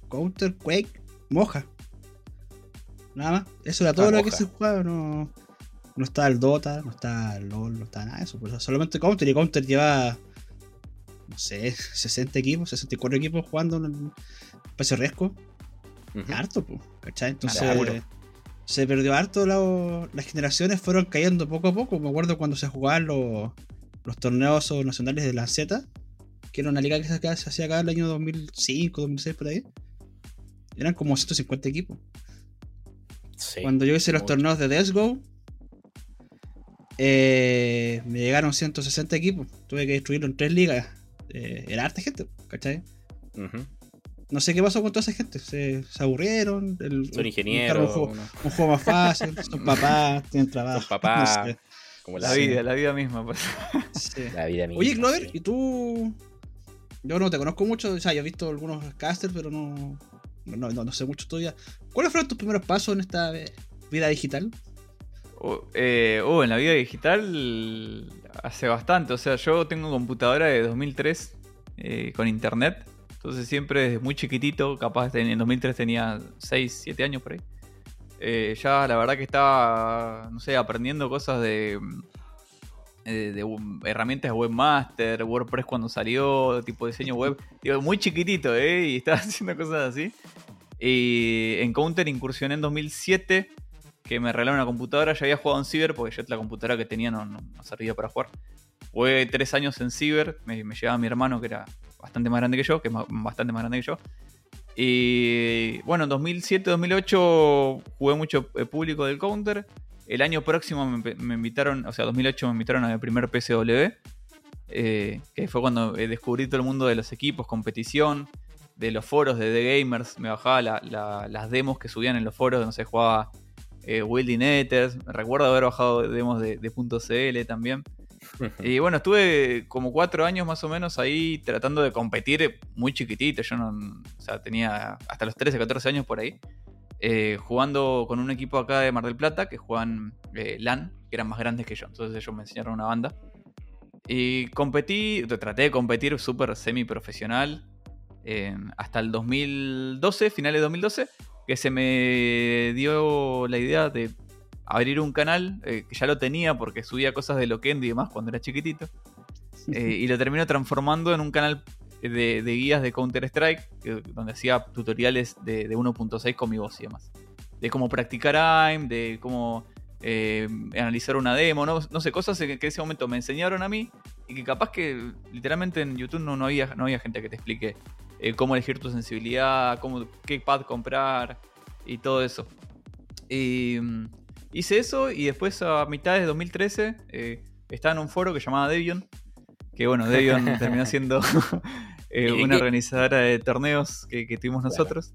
Counter, Quake, Moja. Nada más. Eso era todo lo que se jugaba. No, no estaba el Dota, no estaba el LOL, no estaba nada de eso. Pues solamente Counter. Y Counter lleva, no sé, 60 equipos, 64 equipos jugando en el PC Resco. Ujú. Harto, pues. ¿Cachai? Entonces. se perdió harto. la- las generaciones fueron cayendo poco a poco. Me acuerdo cuando se jugaban los, los torneos nacionales de Lanceta, que era una liga que se, hacía- acá el año 2005, 2006, por ahí. Eran como 150 equipos. Sí. Cuando yo hice los torneos de Death Go, eh, me llegaron 160 equipos. Tuve que destruirlo en tres ligas. Eh, era harta gente, ¿cachai? No sé qué pasó con toda esa gente. Se, se aburrieron. el- Son ingenieros, Un juego, uno- un juego más fácil. Son papás, tienen trabajo. Son papás. no sé. como La vida, la vida misma. Pues. Sí. la vida misma, Oye, Clover, sí. ¿y tú? Yo no te conozco mucho, o sea, yo he visto algunos casters, pero no, no, no, no sé mucho todavía. ¿Cuáles fueron tus primeros pasos en esta vida digital? Uh, en la vida digital hace bastante. O sea, yo tengo computadora de 2003 eh, con internet. Entonces siempre desde muy chiquitito, capaz en 2003 tenía 6, 7 años por ahí. eh, ya la verdad que estaba, no sé, aprendiendo cosas de, eh, de herramientas de webmaster, WordPress cuando salió, tipo diseño web. Digo, muy chiquitito, ¿eh? Y estaba haciendo cosas así. Y en Counter incursioné en 2007 que me regalaron una computadora. Ya había jugado en Ciber porque yo la computadora que tenía no, no- no servía para jugar. Jugué tres años en Ciber. Me, me llevaba mi hermano que era bastante más grande que yo, que es bastante más grande que yo. Y bueno, en 2007-2008 jugué mucho eh, público del Counter. El año próximo me, me invitaron, o sea, 2008 me invitaron al primer PCW. eh, que fue cuando eh, descubrí todo el mundo de los equipos, competición, de los foros de The Gamers. Me bajaba la- la- las demos que subían en los foros, no sé, jugaba eh, Wilding Ethers. Recuerdo haber bajado demos de, de .cl también. Y bueno, estuve como cuatro años más o menos ahí tratando de competir muy chiquitito. Yo no, o sea, tenía hasta los 13, 14 años por ahí. Eh, jugando con un equipo acá de Mar del Plata que juegan eh, LAN, que eran más grandes que yo. Entonces ellos me enseñaron una banda. Y competí, traté de competir súper semi-profesional eh, hasta el 2012, finales de 2012, que se me dio la idea de abrir un canal, que ya lo tenía porque subía cosas de Loquendo y demás cuando era chiquitito, eh, y lo termino transformando en un canal de, de guías de Counter-Strike, donde hacía tutoriales de, de 1.6 con mi voz y demás. De cómo practicar AIM, de cómo eh, analizar una demo, no, no sé, cosas que, en ese momento me enseñaron a mí y que capaz que literalmente en YouTube no, no, había, no había gente que te explique eh, cómo elegir tu sensibilidad, cómo, qué pad comprar y todo eso. Y mm, hice eso y después a mitad de 2013 eh, estaba en un foro que llamaba Debion, que bueno, Debion terminó siendo eh, ¿Y una organizadora de torneos que, que tuvimos nosotros,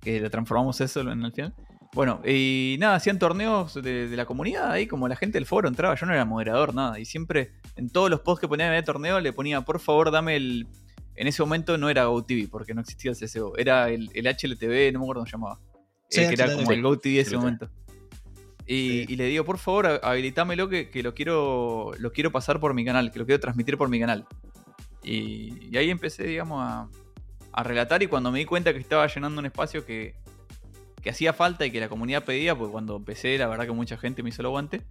que lo transformamos eso en el final. Bueno, y nada, hacían torneos de, de la comunidad ahí, como la gente del foro entraba, yo no era moderador, nada, y siempre en todos los posts que ponía de torneo le ponía, por favor, dame el... En ese momento no era GoTV, porque no existía el CSGO, era el, el HLTV, no me acuerdo cómo se llamaba. Sí, Eh, que era como el GoTV de ese momento. Y, Sí. y le digo, por favor, ha- habilitámelo que, que lo quiero lo quiero pasar por mi canal, que lo quiero transmitir por mi canal. Y, y ahí empecé, digamos, a, a relatar y cuando me di cuenta que estaba llenando un espacio que, que hacía falta y que la comunidad pedía, pues cuando empecé, la verdad que mucha gente me hizo el aguante,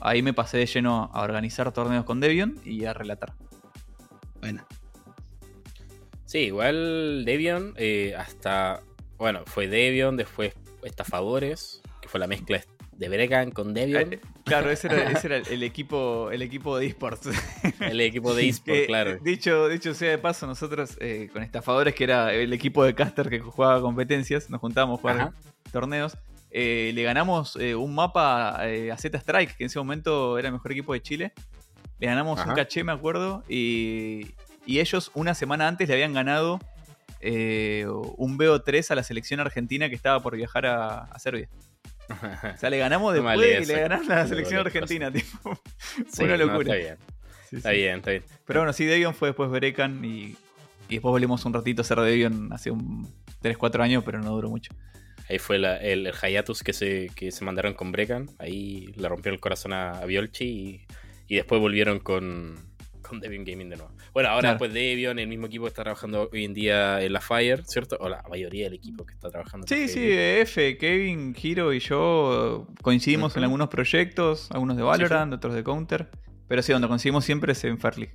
ahí me pasé de lleno a organizar torneos con Debion y a relatar. Bueno, Sí, igual Debion, eh, hasta. Bueno, fue Debion, después Estafadores, que fue la mezcla de Bregan con Debion, Eh, claro, ese era, ese era el equipo el equipo de esports. el equipo de eSport, Que, claro. Dicho, dicho sea de paso, nosotros eh, con Estafadores, que era el equipo de caster que jugaba competencias, nos juntábamos a jugar Ajá. torneos. eh, le ganamos eh, un mapa eh, a Z Strike, que en ese momento era el mejor equipo de Chile. Le ganamos un caché, me acuerdo, y, y ellos una semana antes le habían ganado eh, un BO3 a la selección argentina que estaba por viajar a, a Serbia. O sea, le ganamos después y hagas le eso. ganaron la selección argentina. Tipo. Sí, una no, locura. está bien, Sí, está sí. bien, está bien. Pero bueno, sí, Debian fue después Berecan y, y después volvimos un ratito a hacer Debian hace un 3-4 años, pero no duró mucho. Ahí fue la- el, el hiatus que se, que se mandaron con Bregan. Ahí le rompió el corazón a, a Biolchi y, y después volvieron con, con Debian Gaming de nuevo. Bueno, ahora Claro. después Debian, el mismo equipo que está trabajando hoy en día en la Fire, ¿cierto? O la mayoría del equipo que está trabajando. Sí, sí. F, Kevin, Hiro y yo coincidimos en algunos proyectos, algunos de Valorant, otros de Counter. Pero sí, donde coincidimos siempre es en Fairly.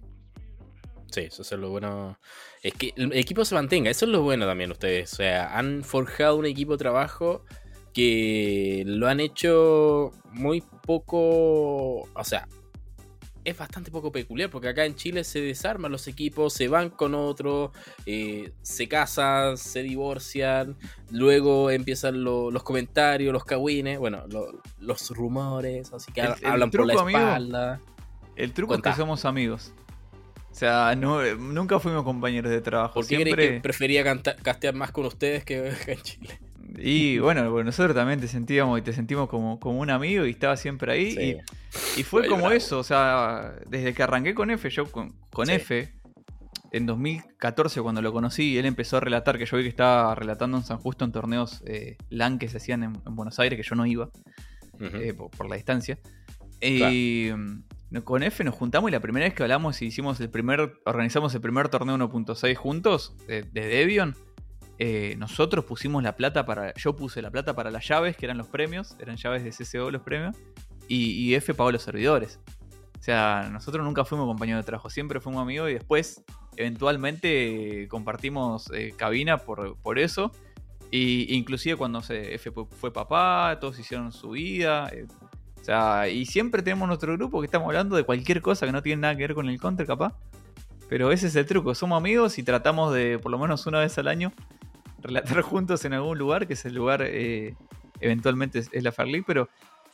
Sí, eso es lo bueno. Es que el equipo se mantenga, eso es lo bueno también ustedes. O sea, han forjado un equipo de trabajo que lo han hecho muy poco. O sea, es bastante poco peculiar porque acá en Chile se desarman los equipos, se van con otro, eh, se casan, se divorcian, luego empiezan lo- los comentarios, los cagüines, bueno, lo- los rumores, así que El- ha- el hablan por la amigo, espalda. El truco Contá. es que somos amigos. O sea, no, nunca fuimos compañeros de trabajo. ¿Por qué siempre... que prefería canta- castear más con ustedes que acá en Chile? Y bueno, nosotros también te sentíamos y te sentimos como, como un amigo y estaba siempre ahí. Sí. Y, y fue como bravo. eso, o sea, desde que arranqué con F, yo con, con Sí. F, en 2014 cuando lo conocí, él empezó a relatar, que yo vi que estaba relatando en San Justo en torneos eh, LAN que se hacían en, en Buenos Aires, que yo no iba eh, por, por la distancia. Y mm, con F nos juntamos y la primera vez que hablamos y hicimos el primer, organizamos el primer torneo 1.6 juntos eh, de Debian, eh, nosotros pusimos la plata para, yo puse la plata para las llaves, que eran los premios, eran llaves de CSGO los premios, y, F pagó los servidores. O sea, nosotros nunca fuimos compañeros de trabajo, siempre fuimos amigos y después eventualmente compartimos eh, cabina por, por eso. Y inclusive cuando F fue papá, todos hicieron su vida. eh, o sea, y siempre tenemos nuestro grupo que estamos hablando de cualquier cosa que no tiene nada que ver con el counter, capaz. Pero ese es el truco, somos amigos y tratamos de, por lo menos una vez al año, relatar juntos en algún lugar, que es el lugar, eh, eventualmente es, es la Fair League, pero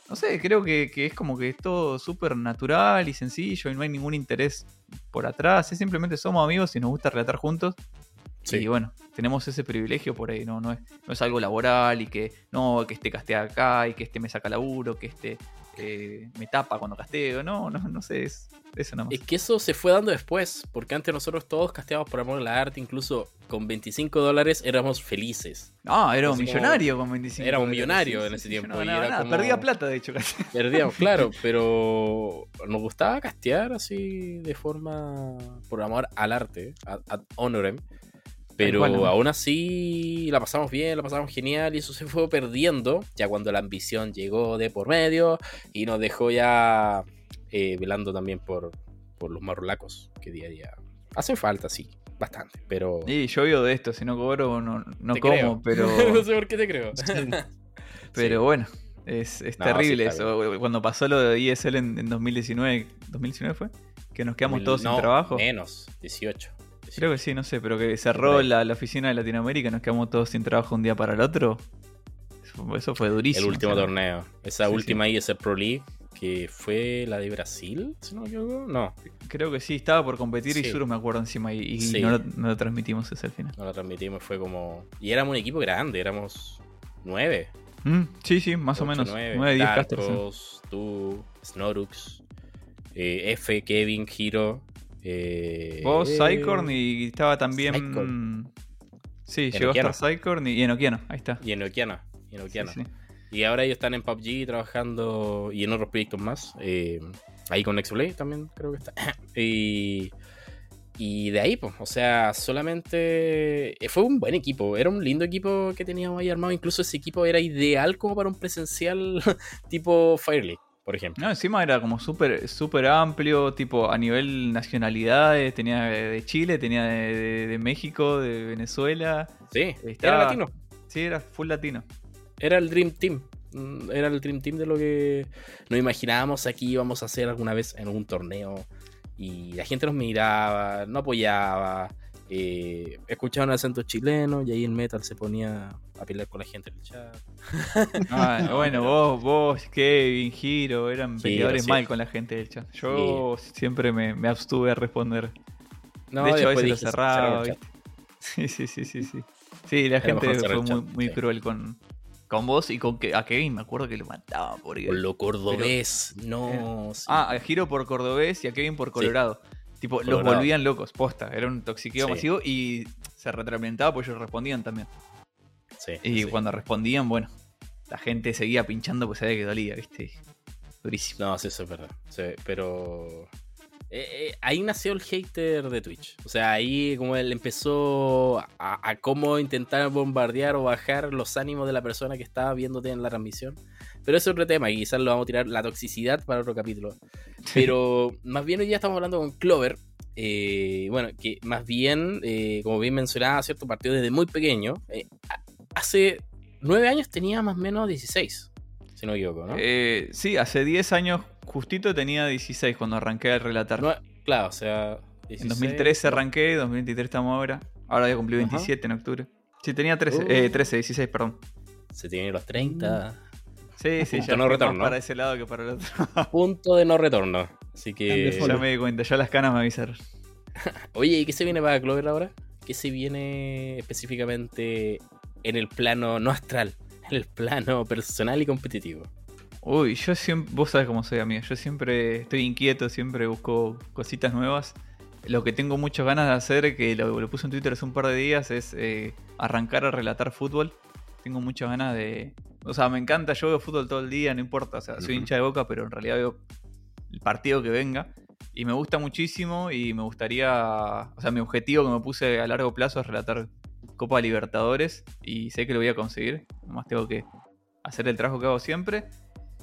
no sé, creo que, que es como que es todo súper natural y sencillo y no hay ningún interés por atrás, es simplemente somos amigos y nos gusta relatar juntos. Sí. Y bueno, tenemos ese privilegio por ahí, ¿no? No es, no es algo laboral y que no, que este castea acá y que este me saca laburo, que este eh, me tapa cuando casteo, no, no, no sé, es eso nada más. Es que eso se fue dando después, porque antes nosotros todos casteábamos por amor al arte, incluso con 25 dólares éramos felices. No, era un como- millonario con 25 era un millonario en ese tiempo, no y ganaba era nada, como- Perdía plata, de hecho, casi. Perdíamos, claro, pero nos gustaba castear así de forma por amor al arte, ad, ad honorem. Pero aún así la pasamos bien, la pasamos genial y eso se fue perdiendo ya cuando la ambición llegó de por medio y nos dejó ya eh, velando también por, por los marulacos que día a día hacen falta, sí, bastante, pero... Y yo vivo de esto, si no cobro, no, no como, creo. pero. no sé por qué te creo. Pero Sí. bueno, es, es No, terrible sí, eso. Cuando pasó lo de ESL en, en 2019, ¿2019 fue? Que nos quedamos todos No, sin trabajo. Menos, 18. Creo que sí, no sé, pero que cerró la, la oficina de Latinoamérica, nos quedamos todos sin trabajo un día para el otro. Eso, eso fue durísimo. El último o sea, torneo. Esa Sí, última ESL Pro League que fue la de Brasil, si no me equivoco. No, Creo que sí, estaba por competir y Sí. Surus me acuerdo encima y, y Sí. no, lo, no lo transmitimos ese al final. no la transmitimos, fue como. Y éramos un equipo grande, éramos nueve. Mm, sí, sí, más o menos. nueve. 9, 10 casters. sí. Tú, Snorux, eh, F, Kevin, Hiro. Eh, Vos, eh, Psycorn y estaba también. Sí, llegó a Enoquiano. estar Psycorn y, y Enoquiano, ahí está. Y Enoquiano. y Sí, Enoquiano. sí. Y ahora ellos están en PUBG trabajando y en otros proyectos más. eh, ahí con Nexuplay también creo que está. y, y de ahí, pues, o sea, solamente fue un buen equipo. Era un lindo equipo que teníamos ahí armado. Incluso ese equipo era ideal como para un presencial tipo Fire League, por ejemplo. No, encima era como súper súper amplio, tipo a nivel nacionalidades, tenía de Chile, tenía de, de- de México, de Venezuela. Sí, Estaba- era latino. Sí, era full latino. Era el Dream Team. Mm, Era el Dream Team de lo que nos imaginábamos aquí íbamos a hacer alguna vez en un torneo. Y la gente nos miraba, no apoyaba, eh, escuchaba un acento chileno y ahí el metal se ponía a pelear con la gente en el chat. Ah, bueno, vos, vos, Kevin, Hiro, eran Sí, peleadores sí. mal con la gente del chat. Yo siempre me, me abstuve a responder. No, de hecho, a veces lo cerraba. Sí, sí, sí, sí, sí. Sí, la Era gente fue muy, chat, muy sí. cruel con, con vos y con que a Kevin me acuerdo que lo mataban por. Con lo cordobés, no. sí. Ah, a Giro por Cordobés y a Kevin por Colorado. Tipo, los volvían locos, posta. Era un toxiqueo Sí. masivo y se retroalimentaba porque ellos respondían también. Sí, Y sí. cuando respondían, bueno, la gente seguía pinchando porque sabía que dolía, ¿viste? Durísimo. No, sí, eso es verdad. Sí, pero. Eh, eh, ahí nació el hater de Twitch. O sea, ahí como él empezó a, a cómo intentar bombardear o bajar los ánimos de la persona que estaba viéndote en la transmisión. Pero eso es otro tema, y quizás lo vamos a tirar la toxicidad para otro capítulo. Pero más bien hoy día estamos hablando con Clover. eh, bueno, que más bien, eh, como bien mencionaba, cierto partido desde muy pequeño. hace nueve años tenía más o menos 16, si no me equivoco, ¿no? Eh, sí, hace 10 años justito tenía 16 cuando arranqué a relatar. No, claro, o sea. en 16, 2013 arranqué, 2023 estamos ahora. Ahora ya cumplí Ajá. 27 en octubre. Sí, tenía 13, Uh. eh, 13, 16, perdón. Se tiene los 30. Sí, sí, Punto ya no fue más retorno. para ese lado que para el otro. Punto de no retorno. Así que. ya me di cuenta, ya las canas me avisaron. Oye, ¿y qué se viene para Clover ahora? ¿Qué se viene específicamente en el plano no astral? En el plano personal y competitivo. Uy, yo siempre, vos sabés cómo soy amigo, yo siempre estoy inquieto, siempre busco cositas nuevas. Lo que tengo muchas ganas de hacer, que lo, lo puse en Twitter hace un par de días, es eh, arrancar a relatar fútbol. Tengo muchas ganas de... O sea, me encanta, yo veo fútbol todo el día, no importa, o sea, soy hincha de boca, pero en realidad veo el partido que venga. Y me gusta muchísimo y me gustaría... O sea, mi objetivo que me puse a largo plazo es relatar Copa Libertadores y sé que lo voy a conseguir. Nomás tengo que hacer el trabajo que hago siempre.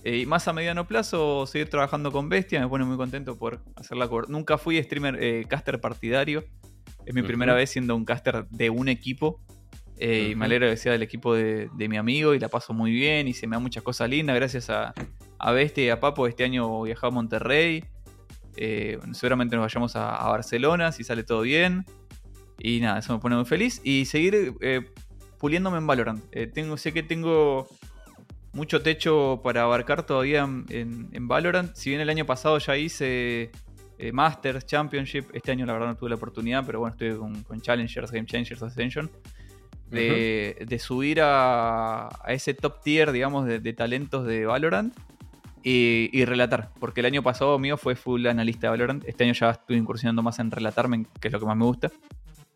Eh, y más a mediano plazo, seguir trabajando con Bestia, me pone muy contento por hacer la cober- Nunca fui streamer, eh, caster partidario. Es mi primera vez siendo un caster de un equipo. Eh, Y me alegro que sea del equipo de, de mi amigo y la paso muy bien y se me da muchas cosas lindas gracias a, a Bestia y a Papo. Este año viajaba a Monterrey. Seguramente nos vayamos a, a Barcelona si sale todo bien. Y nada, eso me pone muy feliz. Y seguir puliéndome en Valorant. Tengo, sé que tengo mucho techo para abarcar todavía en, en- en Valorant. Si bien el año pasado ya hice eh, Masters, Championship, este año la verdad no tuve la oportunidad, pero bueno, estoy con, con Challengers, Game Changers, Ascension. De, de subir a, a ese top tier, digamos, de, de talentos de Valorant y, y relatar. Porque el año pasado mío fue full analista de Valorant. Este año ya estoy incursionando más en relatarme, que es lo que más me gusta.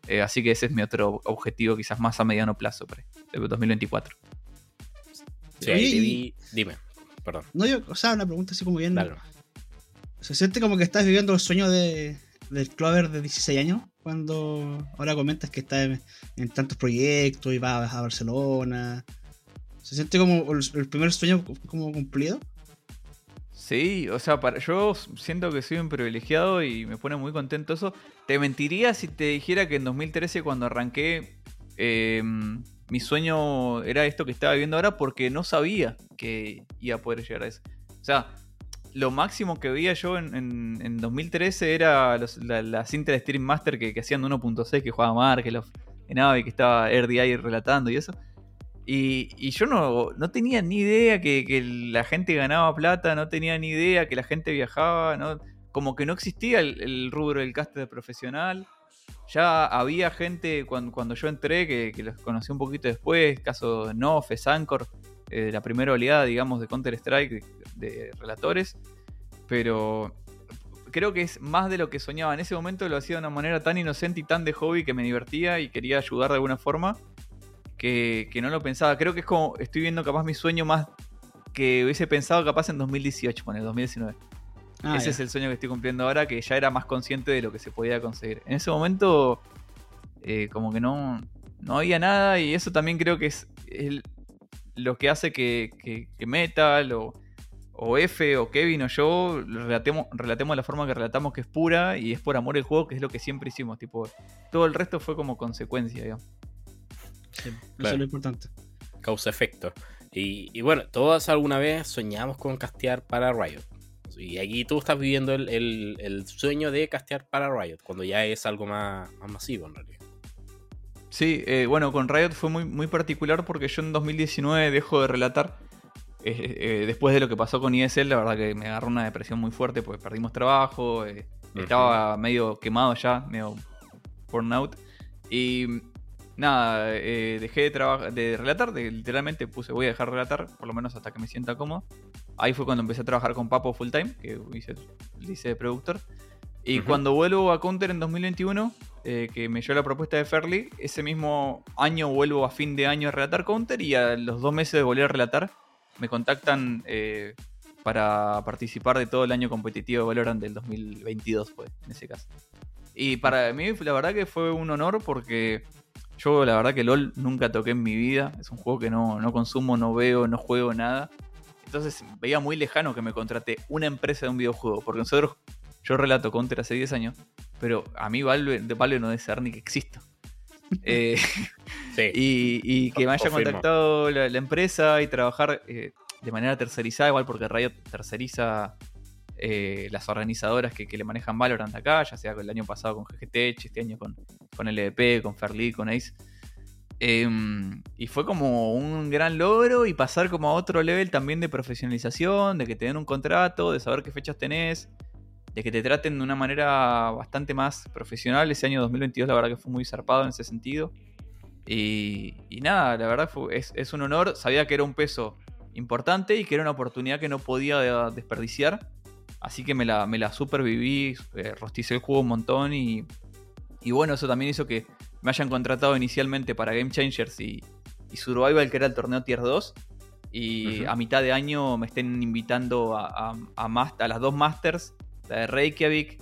Eh, así que ese es mi otro objetivo, quizás más a mediano plazo, de 2024. Sí, ahí Oye, te y- vi- Dime, perdón. No, yo, o sea, una pregunta así como bien. Dale. Se siente como que estás viviendo el sueño de, del Clover de 16 años. Cuando ahora comentas que estás en, en tantos proyectos y vas a Barcelona. Se siente como el, el primer sueño como cumplido. Sí, o sea, para, yo siento que soy un privilegiado y me pone muy contento eso. Te mentiría si te dijera que en 2013 cuando arranqué eh, mi sueño era esto que estaba viviendo ahora porque no sabía que iba a poder llegar a eso. O sea, lo máximo que veía yo en, en- en 2013 era los- la, cinta de Stream Master que, hacían de 1.6 que jugaba Markelov en Avi, que estaba RDI relatando y eso. Y, yo no, no tenía ni idea que, la gente ganaba plata, no tenía ni idea que la gente viajaba, como que no existía el, el rubro del caster profesional. Ya había gente cuando, yo entré que, los conocí un poquito después, caso de Nof, Sancor, eh, la primera oleada, digamos, de Counter-Strike, de, de relatores. Pero creo que es más de lo que soñaba. En ese momento lo hacía de una manera tan inocente y tan de hobby que me divertía y quería ayudar de alguna forma que, que no lo pensaba. Creo que es como, estoy viendo capaz mi sueño más que hubiese pensado capaz en 2018, en el 2019. Ah, Ese ya. es el sueño que estoy cumpliendo ahora, que ya era más consciente de lo que se podía conseguir. En ese momento, eh, como que no, no había nada y eso también creo que es el- lo que hace que, que- que Metal o, o F o Kevin o yo relatemos, relatemos de la forma que relatamos que es pura y es por amor al juego, que es lo que siempre hicimos. Tipo, todo el resto fue como consecuencia, digamos. Sí, Eso Claro. es lo importante. Causa-efecto. Y, y bueno, todos alguna vez soñamos con castear para Riot. Y aquí tú estás viviendo el, el- el sueño de castear para Riot, cuando ya es algo más, más masivo en realidad. Sí, eh, bueno, con Riot fue muy, muy particular porque yo en 2019 dejo de relatar. Eh, eh, después de lo que pasó con ESL, la verdad que me agarró una depresión muy fuerte porque perdimos trabajo, estaba medio quemado ya, medio burnout. Y nada, eh, dejé de, traba- de relatar, de- literalmente puse voy a dejar de relatar, por lo menos hasta que me sienta cómodo. Ahí fue cuando empecé a trabajar con Papo full time, que hice, hice de productor. Y cuando vuelvo a Counter en 2021, eh, que me llegó la propuesta de Fairly, ese mismo año vuelvo a fin de año a relatar Counter y a los dos meses de volver a relatar me contactan eh, para participar de todo el año competitivo de Valorant del 2022, fue, en ese caso. Y para mí, la verdad que fue un honor porque yo, la verdad que LOL nunca toqué en mi vida. Es un juego que no, no consumo, no veo, no juego nada. Entonces veía muy lejano que me contrate una empresa de un videojuego. Porque nosotros, yo relato Counter hace 10 años, pero a mí Valve, de Valve no debe ser ni que existo. Eh, Sí. y, y que me haya contactado la, la empresa y trabajar eh, de manera tercerizada, igual porque Riot terceriza eh, las organizadoras que, que le manejan Valorant acá, ya sea el año pasado con GGTech, este año con, con LVP, con Fairly, con Ace. Em, y fue como un gran logro y pasar como a otro level también de profesionalización, de que te den un contrato, de saber qué fechas tenés, de que te traten de una manera bastante más profesional. Ese año 2022 la verdad que fue muy zarpado en ese sentido. Y, nada, la verdad es, es un honor. Sabía que era un peso importante y que era una oportunidad que no podía desperdiciar. Así que me la, me la superviví, eh, rosticé el juego un montón y, y bueno, eso también hizo que me hayan contratado inicialmente para Game Changers y, y Survival, que era el torneo Tier 2. Y a mitad de año me estén invitando a, a, a las dos Masters, la de Reykjavik,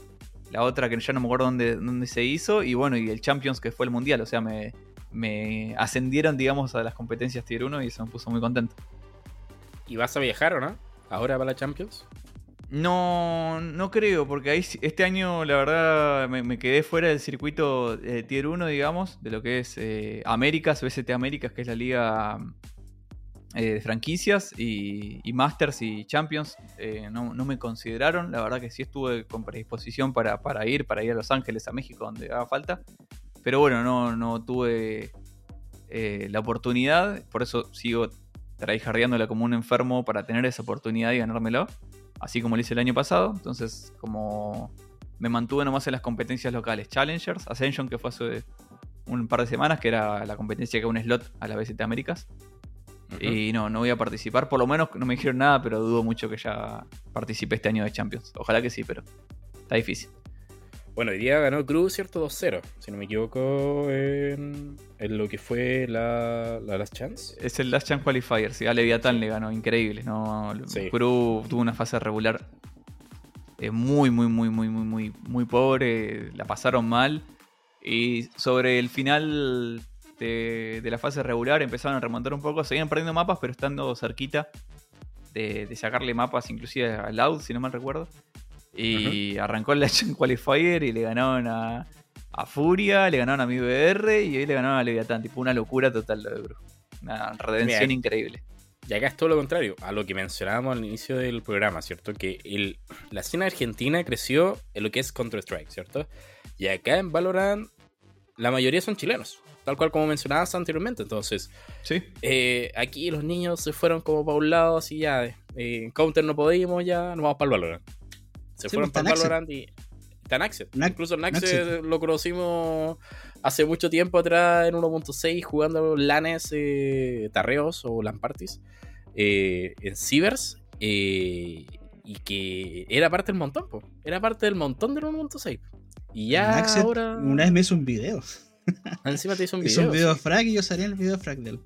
la otra que ya no me acuerdo dónde, dónde se hizo, y bueno, y el Champions que fue el Mundial. O sea, me, me ascendieron, digamos, a las competencias Tier 1 y eso me puso muy contento. ¿Y vas a viajar o no? ¿Ahora para la Champions? No, no creo, porque ahí este año la verdad me, quedé fuera del circuito eh, Tier 1, digamos, de lo que es eh, Américas, BST Américas, que es la liga eh, de franquicias, y, Masters y Champions. no, no me consideraron, la verdad que sí estuve con predisposición para, para ir, para ir a Los Ángeles, a México, donde haga falta. Pero bueno, no, no tuve la oportunidad, por eso sigo tryhardeándola como un enfermo para tener esa oportunidad y ganármelo así como lo hice el año pasado. Entonces, como me mantuve nomás en las competencias locales, Challengers, Ascension, que fue hace un par de semanas, que era la competencia que un slot a la BST Américas. Ujú. Y no, no voy a participar. Por lo menos no me dijeron nada, pero dudo mucho que ya participe este año de Champions. Ojalá que sí, pero está difícil. Bueno, hoy día ganó Cruz, ¿cierto? 2-0, si no me equivoco, en, en lo que fue la, la Last Chance. Es el Last Chance Qualifier, sí, a Leviathan le ganó, increíble. ¿no? Sí. Crew tuvo una fase regular eh, muy, muy, muy, muy, muy, muy, muy pobre. La pasaron mal. Y sobre el final de, de la fase regular empezaron a remontar un poco. Seguían perdiendo mapas, pero estando cerquita de, de sacarle mapas, inclusive a Loud, si no mal recuerdo. Y arrancó el Chance Qualifier y le ganaron a, a Furia, le ganaron a mi BR y hoy le ganaron a Leviathan. Tipo, una locura total lo de. Una redención increíble. Y acá es todo lo contrario, a lo que mencionábamos al inicio del programa, ¿cierto? Que el, la escena argentina creció en lo que es Counter-Strike, ¿cierto? Y acá en Valorant, la mayoría son chilenos. tal cual como mencionabas anteriormente. Entonces, Sí. eh, aquí los niños se fueron como para un lado, así ya, eh, en Counter no podíamos, ya nos vamos para el Valorant. Se Sí, fueron pues, para. Valorant y... Tanaxet. Nax- Incluso Naxet. lo conocimos hace mucho tiempo atrás en 1.6 jugando LANes, eh, tarreos o LAN parties eh, en Cibers. eh, y que era parte del montón, po. era parte del montón del 1.6. Y ya ahora. Una vez me hizo un video. Encima te hizo un Hizo video. un video sí. frag y yo salí en el video frag de él.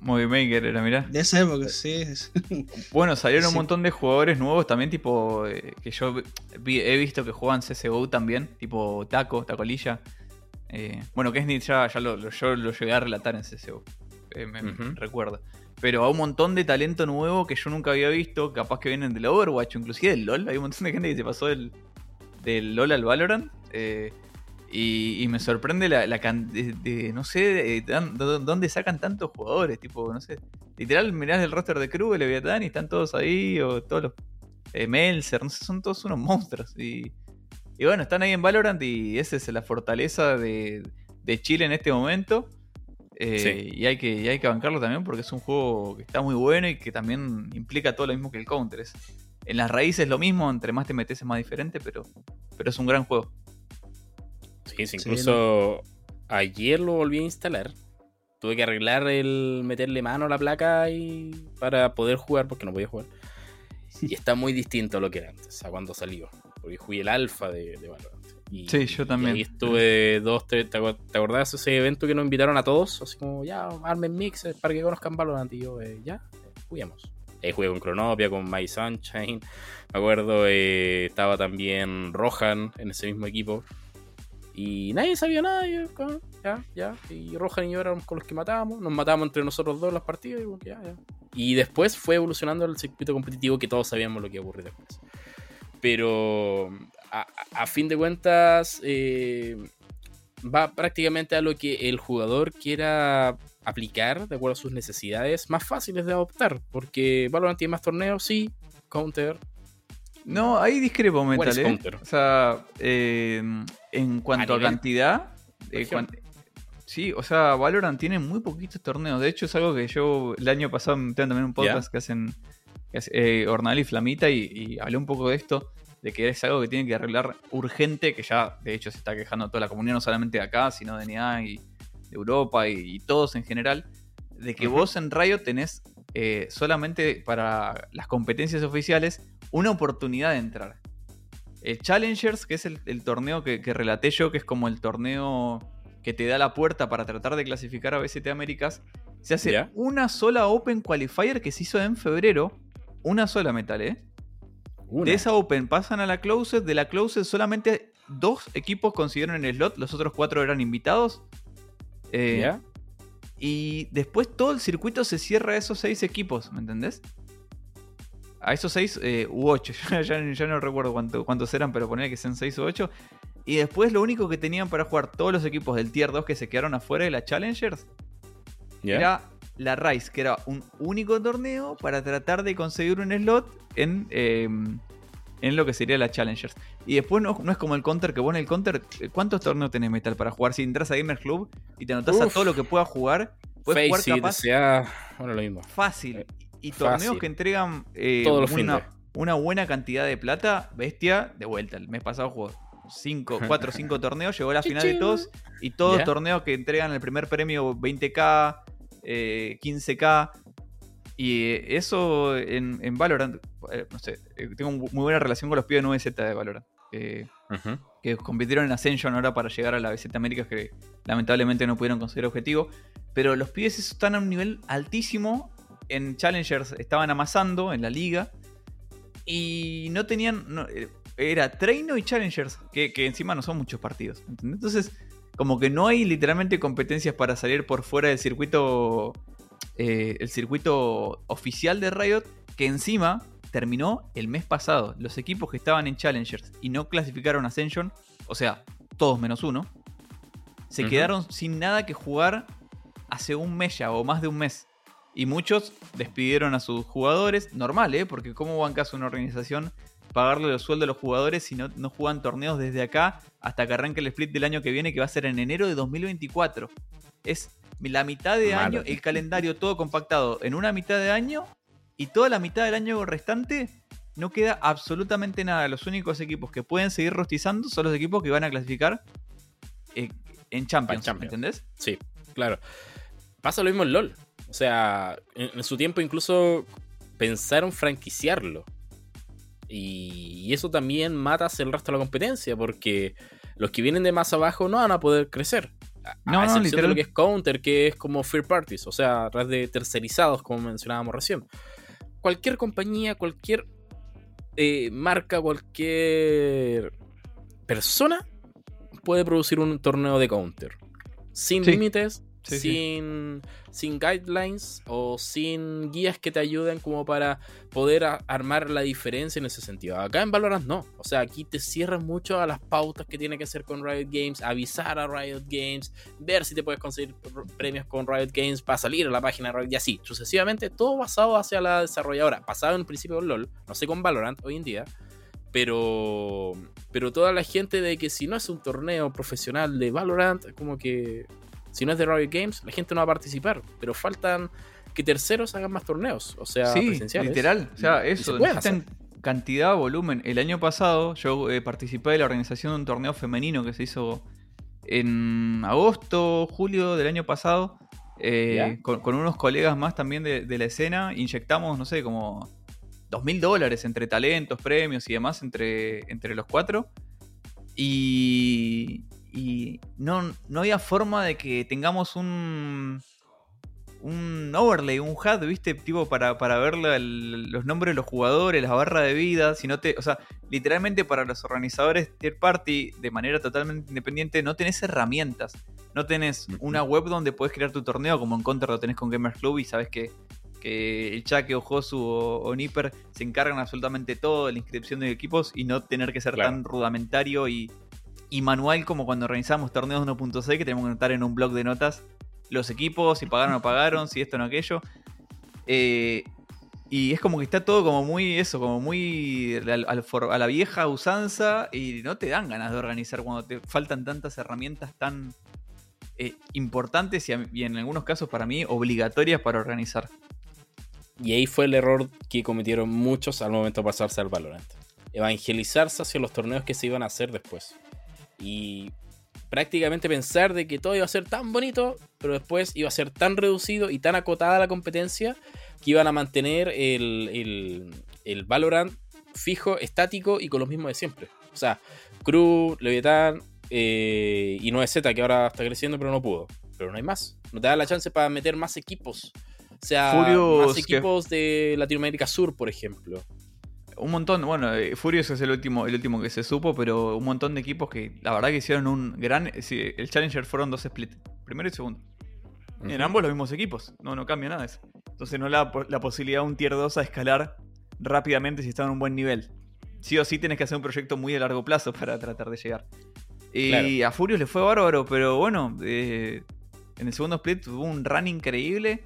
Movie Maker era, mirá. De esa época, sí. Bueno, salieron un montón de jugadores nuevos también, tipo, eh, que yo vi- he visto que juegan CSGO también, tipo Taco, Tacolilla. Eh, bueno, que es ni ya, ya lo, lo- yo lo llegué a relatar en CSGO, eh, me, recuerdo. Pero a un montón de talento nuevo que yo nunca había visto, capaz que vienen del Overwatch, inclusive del LoL. Hay un montón de gente que se pasó del, del LoL al Valorant. eh, y, y me sorprende la, la de, de- no sé, de- de- de dónde sacan tantos jugadores, tipo, no sé. Literal, mirás el roster de el Leviatán, y están todos ahí, o todos los eh, Melzer, no sé, son todos unos monstruos. Y, y bueno, están ahí en Valorant y esa es la fortaleza de, de Chile en este momento. Eh, Sí. y, hay que, y hay que bancarlo también porque es un juego que está muy bueno y que también implica todo lo mismo que el Counter. Es, en las raíces lo mismo, entre más te metes es más diferente, pero, pero es un gran juego. Sí, sí, Sí, incluso ayer lo volví a instalar. Tuve que arreglar el meterle mano a la placa y para poder jugar porque no podía jugar. Y está muy distinto a lo que era antes, a cuando salió. Porque jugué el alfa de, de Valorant. Y, Sí, yo también. Y ahí estuve dos, tres. ¿Te acordás de ese evento que nos invitaron a todos? Así como, ya, armen mixes para que conozcan Valorant. Y yo, eh, ya, eh, juguemos. Ahí jugué con Cronopia, con My Sunshine. Me acuerdo, eh, estaba también Rohan en ese mismo equipo. Y nadie sabía nada. y yo, "Ah, ya, ya. Y Rohan y yo éramos con los que matábamos. Nos matábamos entre nosotros dos las partidas. Y, ya, ya. y después fue evolucionando el circuito competitivo que todos sabíamos lo que iba a ocurrir después. Pero a fin de cuentas eh, va prácticamente a lo que el jugador quiera aplicar de acuerdo a sus necesidades más fáciles de adoptar. Porque Valorant tiene más torneos, sí. Counter. No, ahí discrepo ¿Cuál mental, es ¿eh? Counter? O sea, eh, en cuanto a, cantidad. eh, cuan- sí, o sea, Valorant tiene muy poquitos torneos. De hecho, es algo que yo el año pasado me también un podcast que hacen que hace, eh, Hornal y Flamita y, y hablé un poco de esto. De que es algo que tienen que arreglar urgente, que ya de hecho se está quejando toda la comunidad, no solamente de acá, sino de NIA y de Europa y, y todos en general. De que vos en Riot tenés solamente para las competencias oficiales una oportunidad de entrar. El Challengers, que es el, el torneo que, que relaté yo, que es como el torneo que te da la puerta para tratar de clasificar a BCT Américas, se hace una sola Open Qualifier que se hizo en febrero. Una sola metal, ¿eh? Una. De esa Open pasan a la Closed. De la Closed solamente dos equipos consiguieron el slot, los otros cuatro eran invitados. Eh, y después todo el circuito se cierra a esos seis equipos, ¿me entendés? A esos seis eh, u ocho, ya, ya- ya no recuerdo cuánto- cuántos eran, pero ponía que sean seis u ocho. Y después lo único que tenían para jugar todos los equipos del Tier 2 que se quedaron afuera de la Challengers era la Rise, que era un único torneo para tratar de conseguir un slot en, eh, en lo que sería la Challengers. Y después no, no es como el Counter, que vos en el Counter, eh, ¿cuántos torneos tenés Metal para jugar? Si entras a Gamer Club y te anotás a Uf. todo lo que puedas jugar, puedes jugar capaz sea, bueno, lo mismo. fácil. Y Fácil. torneos que entregan eh, una, buena cantidad de plata, bestia, de vuelta. El mes pasado jugó 4 o 5 torneos, llegó a la final de todos. Y todos Ya. torneos que entregan el primer premio 20k, eh, 15k. Y eso en, en Valorant, eh, no sé, eh, tengo muy buena relación con los pibes de 9Z de Valorant. eh, que compitieron en Ascension ahora para llegar a la BZ Américas, que lamentablemente no pudieron conseguir objetivo. Pero los pibes están a un nivel altísimo. En Challengers estaban amasando en la liga. Y no tenían. no, eh, era Treino y Challengers, que, que encima no son muchos partidos. ¿entendés? Entonces, como que no hay literalmente competencias para salir por fuera del circuito. eh, el circuito oficial de Riot, que encima terminó el mes pasado. Los equipos que estaban en Challengers y no clasificaron Ascension, o sea, todos menos uno, se quedaron sin nada que jugar hace un mes ya, o más de un mes. Y muchos despidieron a sus jugadores, normal, ¿eh? Porque ¿cómo bancas una organización pagarle los sueldos a los jugadores si no, no juegan torneos desde acá hasta que arranque el split del año que viene, que va a ser en enero de 2024. Es la mitad de Malo. año, el calendario todo compactado en una mitad de año y toda la mitad del año restante no queda absolutamente nada. Los únicos equipos que pueden seguir rostizando son los equipos que van a clasificar eh, en Champions, Champions. ¿entendés? Sí, claro. Pasa lo mismo en LOL. O sea, en, en su tiempo incluso pensaron franquiciarlo. Y, y eso también mata hacia el resto de la competencia, porque los que vienen de más abajo no van a poder crecer. A, No, a no, excepción de literal. lo que es Counter, que es como Third Parties, o sea, a través de tercerizados, como mencionábamos recién. Cualquier compañía, cualquier eh, marca, cualquier persona puede producir un torneo de Counter. Sin Sí. límites, Sin, sin guidelines o sin guías que te ayuden como para poder armar la diferencia en ese sentido. Acá en Valorant no. O sea, aquí te cierran mucho a las pautas que tiene que hacer con Riot Games, avisar a Riot Games, ver si te puedes conseguir pr- premios con Riot Games para salir a la página de Riot y así, sucesivamente, todo basado hacia la desarrolladora. Pasado en principio con LOL, no sé con Valorant hoy en día. Pero, pero toda la gente de que si no es un torneo profesional de Valorant, como que si no es de Riot Games, la gente no va a participar. Pero faltan que terceros hagan más torneos, o sea, sí, presenciales. literal. O sea, eso, se necesitan cantidad, volumen. El año pasado yo eh, participé de la organización de un torneo femenino que se hizo en agosto, julio del año pasado. eh, con unos colegas más también de, de la escena. Inyectamos, no sé, como dos mil dólares entre talentos, premios y demás entre, entre los cuatro. Y, y no, no había forma de que tengamos un, un overlay, un HUD, ¿viste? Tipo para, para ver la- el- los nombres de los jugadores, la barra de vida. Si no te, o sea, literalmente para los organizadores third party, de manera totalmente independiente, no tenés herramientas. No tenés una web donde puedes crear tu torneo, como en Counter lo tenés con Gamers Club y sabes que, que el Chaque o Josu o, o Nipper se encargan absolutamente todo de la inscripción de equipos y no tener que ser Claro. tan rudimentario y, y manual como cuando organizamos torneos 1.6 que tenemos que anotar en un blog de notas los equipos, si pagaron o no pagaron, si esto o no aquello. Eh, y es como que está todo como muy eso, como muy a la vieja usanza y no te dan ganas de organizar cuando te faltan tantas herramientas tan eh, importantes y en algunos casos para mí obligatorias para organizar. Y ahí fue el error que cometieron muchos al momento de pasarse al Valorant. Evangelizarse hacia los torneos que se iban a hacer después. Y prácticamente pensar de que todo iba a ser tan bonito, pero después iba a ser tan reducido y tan acotada la competencia que iban a mantener el, el, el Valorant fijo, estático y con los mismos de siempre. O sea, Crew, Leviathan eh, y 9Z que ahora está creciendo pero no pudo. Pero no hay más. No te da la chance para meter más equipos. O sea, Furious, más que- equipos de Latinoamérica Sur, por ejemplo. Un montón, bueno, eh, Furious es el último, el último que se supo, pero un montón de equipos que la verdad que hicieron un gran... el Challenger fueron dos split, primero y segundo. En ambos los mismos equipos, no, no cambia nada eso. Entonces no po- la posibilidad a un tier 2 a escalar rápidamente si está en un buen nivel. Sí o sí tienes que hacer un proyecto muy a largo plazo para tratar de llegar. Y a Furious le fue bárbaro, pero bueno, eh, en el segundo split tuvo un run increíble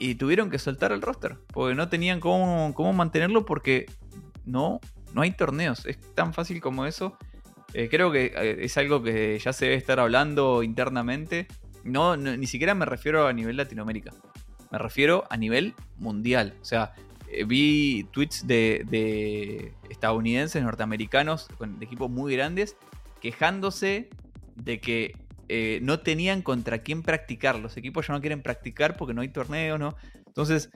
y tuvieron que soltar el roster, porque no tenían cómo, cómo mantenerlo porque no, no hay torneos, es tan fácil como eso. Eh, creo que eh, es algo que ya se debe estar hablando internamente. No, ni siquiera me refiero a nivel Latinoamérica. Me refiero a nivel mundial. O sea, eh, vi tweets de, de estadounidenses, norteamericanos, con, equipos muy grandes, quejándose de que no tenían contra quién practicar. Los equipos ya no quieren practicar porque no hay torneos, ¿no? Entonces,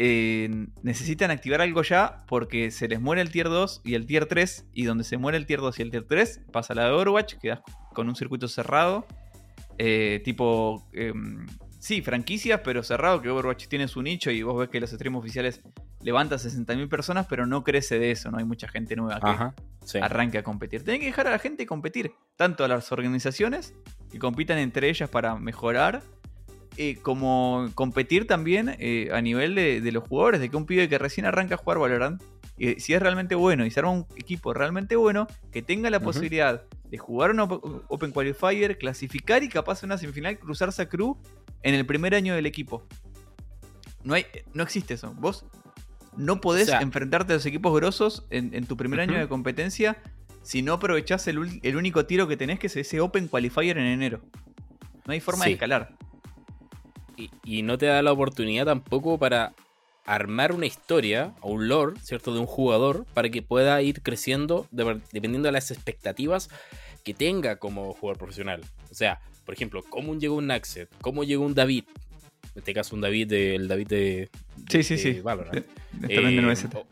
eh, necesitan activar algo ya porque se les muere el tier 2 y el tier 3. Y donde se muere el tier 2 y el tier 3, pasa la de Overwatch, quedas con un circuito cerrado. eh, tipo, em, sí, franquicias, pero cerrado, que Overwatch tiene su nicho y vos ves que los streams oficiales levantan 60.000 personas, pero no crece de eso, no hay mucha gente nueva que Ajá. Sí. arranque a competir. Tienen que dejar a la gente competir, tanto a las organizaciones que compitan entre ellas para mejorar, eh, como competir también eh, a nivel de, de los jugadores, de que un pibe que recién arranca a jugar Valorant, eh, si es realmente bueno y se arma un equipo realmente bueno, que tenga la posibilidad de jugar un Op- Open Qualifier, clasificar y capaz en una semifinal cruzarse a Crew en el primer año del equipo. No, hay, no existe eso. Vos no podés O sea- enfrentarte a los equipos grosos en, en tu primer año de competencia si no aprovechás el, el único tiro que tenés, que es ese Open Qualifier en enero. No hay forma Sí. de escalar. Y, y no te da la oportunidad tampoco para armar una historia o un lore, ¿cierto? De un jugador para que pueda ir creciendo de- dependiendo de las expectativas que tenga como jugador profesional. O sea, por ejemplo, cómo llegó un Naxet, cómo llegó un David. En este caso, un David de, el David de, Sí, sí, de sí. Valorant. De- de- también de 9Z. o- eh,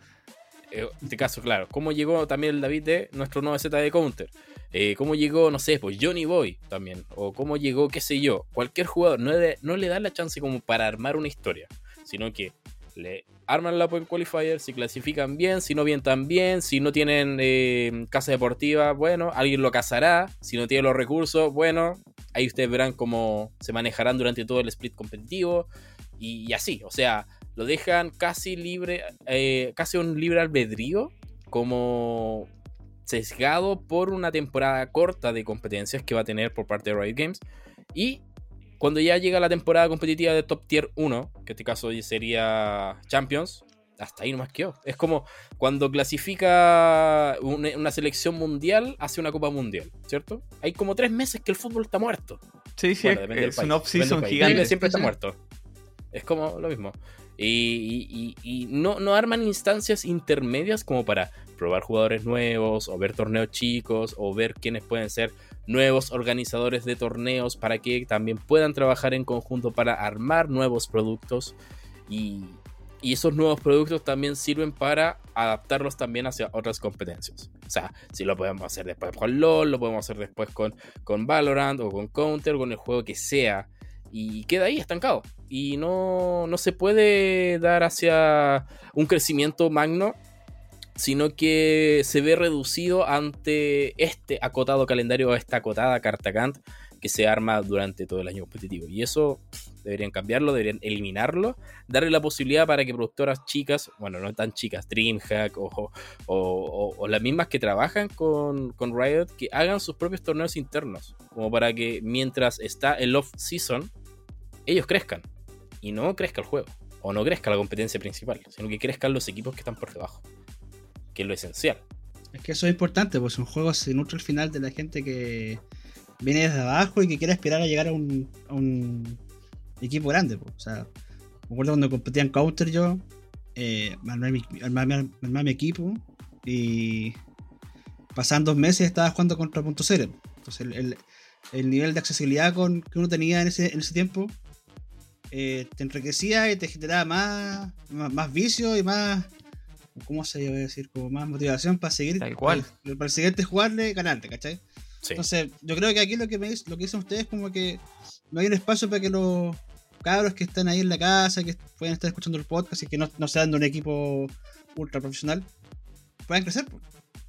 En este caso, claro. ¿Cómo llegó también el David de nuestro 9Z de Counter? Eh, ¿Cómo llegó, no sé, pues Johnny Boy también? O cómo llegó, qué sé yo. Cualquier jugador no le, no le da la chance como para armar una historia, sino que le arman la Open Qualifier, si clasifican bien, si no bien también, si no tienen eh, casa deportiva, bueno, alguien lo cazará, si no tiene los recursos, bueno, ahí ustedes verán cómo se manejarán durante todo el split competitivo y, y así, o sea, lo dejan casi libre, eh, casi un libre albedrío, como sesgado por una temporada corta de competencias que va a tener por parte de Riot Games. Y cuando ya llega la temporada competitiva de Top Tier 1, que en este caso sería Champions, hasta ahí nomás quedó. Es como cuando clasifica una, una selección mundial hacia una Copa Mundial, ¿cierto? Hay como tres meses que el fútbol está muerto. Sí, sí, Bueno, es, es un off-season gigante. Siempre está muerto. Es como lo mismo. Y, no, arman instancias intermedias como para probar jugadores nuevos, o ver torneos chicos, o ver quiénes pueden ser nuevos organizadores de torneos para que también puedan trabajar en conjunto para armar nuevos productos. Y, esos nuevos productos también sirven para adaptarlos también hacia otras competencias. O sea, si lo podemos hacer después con LOL, lo podemos hacer después con, con Valorant o con Counter, con el juego que sea. Y queda ahí estancado. Y no, no se puede dar hacia un crecimiento magno, sino que se ve reducido ante este acotado calendario, esta acotada carta Gantt que se arma durante todo el año competitivo. Y eso deberían cambiarlo, deberían eliminarlo, darle la posibilidad para que productoras chicas, bueno, no tan chicas, DreamHack o, o, o- o las mismas que trabajan con, con Riot, que hagan sus propios torneos internos, como para que mientras está el off-season, ellos crezcan y no crezca el juego, o no crezca la competencia principal, sino que crezcan los equipos que están por debajo, que es lo esencial. Es que eso es importante, pues un juego se nutre al final de la gente que viene desde abajo y que quiere aspirar a llegar a un, equipo grande. Pues. Me acuerdo cuando competía en Counter yo, eh, armé mi, equipo y pasaban dos meses estaba jugando contra Punto Cero. Entonces el, el- el nivel de accesibilidad que uno tenía en ese tiempo eh, te enriquecía y te generaba más, más, más vicio y más, ¿cómo se iba a decir? Como más motivación para seguir. Tal cual. Para, para siguiente jugarle, ganarte, ¿cachai? Sí. Entonces, yo creo que aquí lo que me lo que dicen ustedes es como que no hay un espacio para que los cabros que están ahí en la casa, que pueden estar escuchando el podcast y que no, no sean de un equipo ultra profesional, puedan crecer.